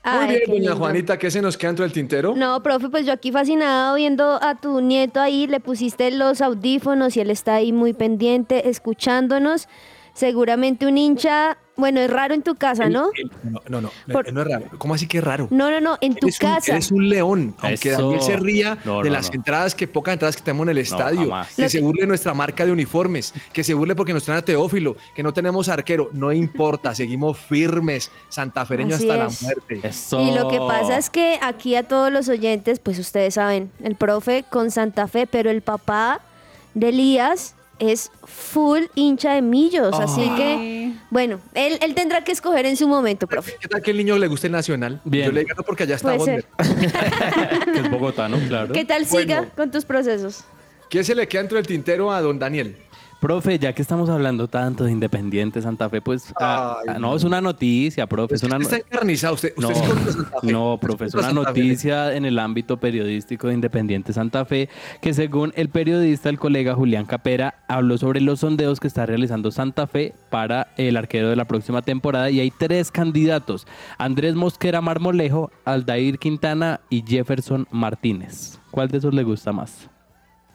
Speaker 1: Muy bien, doña. Juanita, ¿qué se nos queda dentro del tintero?
Speaker 4: No, profe, pues yo aquí fascinado viendo a tu nieto ahí, le pusiste los audífonos y él está ahí muy pendiente, escuchándonos. Seguramente un hincha, bueno, es raro en tu casa, ¿no?
Speaker 1: El- no, no, no, no,
Speaker 4: Por-
Speaker 1: no es raro. ¿Cómo así que es raro?
Speaker 4: No, no, no, en tu
Speaker 1: Eres un,
Speaker 4: casa.
Speaker 1: eres un león, aunque
Speaker 5: Eso.
Speaker 1: Daniel se ría
Speaker 5: No,
Speaker 1: de
Speaker 5: no,
Speaker 1: las
Speaker 5: no.
Speaker 1: entradas, que pocas entradas que tenemos en el estadio, que
Speaker 4: Lo
Speaker 1: se
Speaker 4: que-
Speaker 1: burle de nuestra marca de uniformes, que se burle porque nos traen a Teófilo, que no tenemos arquero, no importa, seguimos firmes, santafereños
Speaker 4: Así
Speaker 1: hasta
Speaker 4: es.
Speaker 1: la muerte.
Speaker 5: Eso.
Speaker 4: Y lo que pasa es que aquí a todos los oyentes, pues ustedes saben, el profe con Santa Fe, pero el papá de Elías es full hincha de millos, así
Speaker 1: Ah.
Speaker 4: que, bueno, él, él tendrá que escoger en su momento, profe.
Speaker 1: ¿Qué tal que el niño le guste el Nacional?
Speaker 5: Bien.
Speaker 1: Yo le digo no porque allá está Bonder.
Speaker 5: que es bogotano, claro.
Speaker 4: ¿Qué tal siga
Speaker 1: Bueno.
Speaker 4: con tus procesos?
Speaker 1: ¿Qué se le queda dentro del tintero a don Daniel?
Speaker 5: Profe, ya que estamos hablando tanto de Independiente Santa Fe, pues ah,
Speaker 1: Ay,
Speaker 5: ah, no, es una noticia, profe, es una no-
Speaker 1: está encarnizado, usted, usted
Speaker 5: No,
Speaker 1: es Santa Fe.
Speaker 5: no, profe, es una noticia en el ámbito periodístico de Independiente Santa Fe que según el periodista, el colega Julián Capera, habló sobre los sondeos que está realizando Santa Fe para el arquero de la próxima temporada y hay tres candidatos, Andrés Mosquera Marmolejo, Aldair Quintana y Jefferson Martínez. ¿Cuál de esos le gusta más?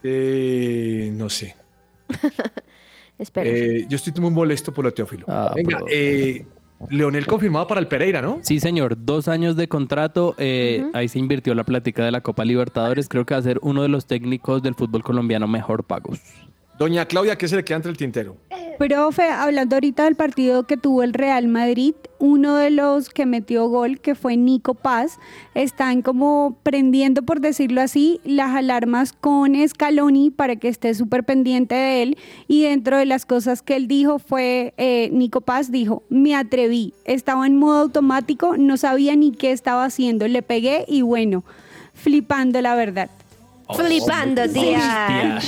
Speaker 1: Eh, no sé.
Speaker 4: Espera.
Speaker 1: Eh, yo estoy muy molesto por lo de Teófilo.
Speaker 5: Ah,
Speaker 1: Venga,
Speaker 5: pero-
Speaker 1: eh, Leonel confirmado para el Pereira, ¿no?
Speaker 5: Sí, señor, dos años de contrato. eh, Ahí se invirtió la plática de la Copa Libertadores. Creo que va a ser uno de los técnicos del fútbol colombiano mejor pagos.
Speaker 1: Doña Claudia, ¿qué se le queda entre el tintero?
Speaker 3: Profe, hablando ahorita del partido que tuvo el Real Madrid, uno de los que metió gol, que fue Nico Paz, están como prendiendo, por decirlo así, las alarmas con Scaloni para que esté súper pendiente de él. Y dentro de las cosas que él dijo fue, eh, Nico Paz dijo, me atreví, estaba en modo automático, no sabía ni qué estaba haciendo, le pegué y bueno, flipando la verdad.
Speaker 4: Flipando, tía.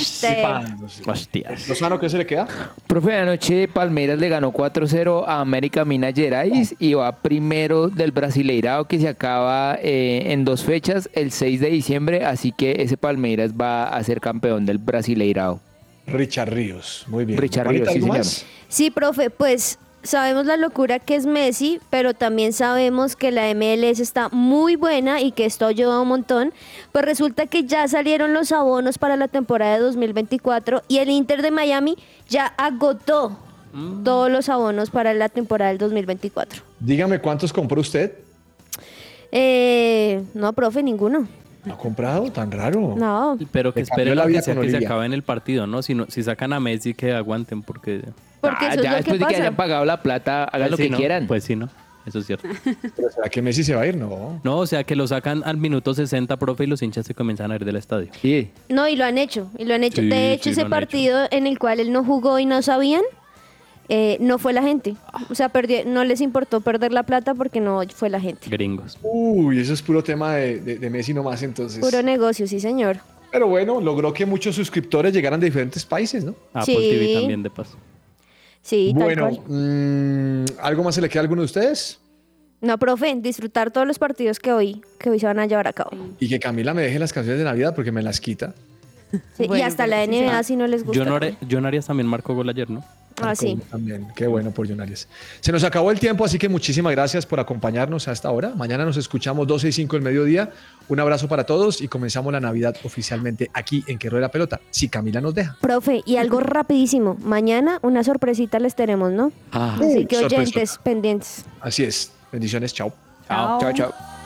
Speaker 1: ¿Lo sano que se le queda?
Speaker 2: Profe, anoche Palmeiras le ganó 4-0 a América Minas Gerais y va primero del Brasileirao que se acaba eh, en dos fechas, el 6 de diciembre, así que ese Palmeiras va a ser campeón del Brasileirao.
Speaker 1: Richard Ríos, muy bien.
Speaker 2: Richard Ríos, sí,
Speaker 1: ¿algo
Speaker 2: señor.
Speaker 1: más?
Speaker 4: Sí, profe, pues sabemos la locura que es Messi, pero también sabemos que la MLS está muy buena y que esto ha ayudado un montón. Pues resulta que ya salieron los abonos para la temporada de 2024 y el Inter de Miami ya agotó todos los abonos para la temporada del 2024.
Speaker 1: Dígame cuántos compró usted.
Speaker 4: Eh, no, profe, ninguno.
Speaker 1: ¿No ha comprado? Tan raro.
Speaker 4: No.
Speaker 5: Pero que esperen que, sea que se acabe en el partido, ¿no? Si, no, si sacan a Messi, que aguanten, porque...
Speaker 4: Porque
Speaker 2: Ah,
Speaker 4: eso
Speaker 2: ya
Speaker 4: es lo que
Speaker 2: después de que hayan pagado la plata, hagan
Speaker 5: Pues
Speaker 2: lo
Speaker 5: sí,
Speaker 2: que
Speaker 5: ¿no?
Speaker 2: quieran.
Speaker 5: Pues sí, ¿no? Eso es cierto.
Speaker 1: ¿Pero será que Messi se va a ir? No.
Speaker 5: No, o sea, que lo sacan al minuto 60, profe, y los hinchas se comienzan a ir del estadio.
Speaker 2: Sí.
Speaker 4: No, y lo han hecho. Y lo han hecho.
Speaker 5: Sí,
Speaker 4: de hecho,
Speaker 5: sí,
Speaker 4: ese partido en el cual él no jugó y no sabían, eh, no fue la gente. O sea, perdió- no les importó perder la plata porque no fue la gente.
Speaker 5: Gringos.
Speaker 1: Uy, eso es puro tema de, de- de Messi nomás entonces.
Speaker 4: Puro negocio, sí, señor.
Speaker 1: Pero bueno, logró que muchos suscriptores llegaran de diferentes países, ¿no?
Speaker 5: Apple
Speaker 4: Sí.
Speaker 5: TV también, de paso.
Speaker 4: Sí, tal
Speaker 1: bueno,
Speaker 4: cual.
Speaker 1: mm, ¿algo más se le queda a alguno de ustedes?
Speaker 4: No, profe, disfrutar todos los partidos que hoy, que hoy se van a llevar a cabo.
Speaker 1: Y que Camila me deje las canciones de Navidad porque me las quita.
Speaker 4: Sí, y hasta la
Speaker 3: sí
Speaker 4: NBA si no les gusta.
Speaker 5: John, John Arias también marcó gol ayer, ¿no?
Speaker 4: Ah, sí.
Speaker 1: También, qué bueno por Jonarias. Se nos acabó el tiempo, así que muchísimas gracias por acompañarnos hasta ahora. Mañana nos escuchamos 12 y 5 del mediodía. Un abrazo para todos y comenzamos la Navidad oficialmente aquí en Que la Pelota, si Camila nos deja.
Speaker 4: Profe, y algo rapidísimo. Mañana una sorpresita les tenemos, ¿no?
Speaker 2: Ah.
Speaker 4: Así que
Speaker 1: sorpresota.
Speaker 4: oyentes pendientes.
Speaker 1: Así es. Bendiciones, chao.
Speaker 3: Chao.
Speaker 2: Chao, chao.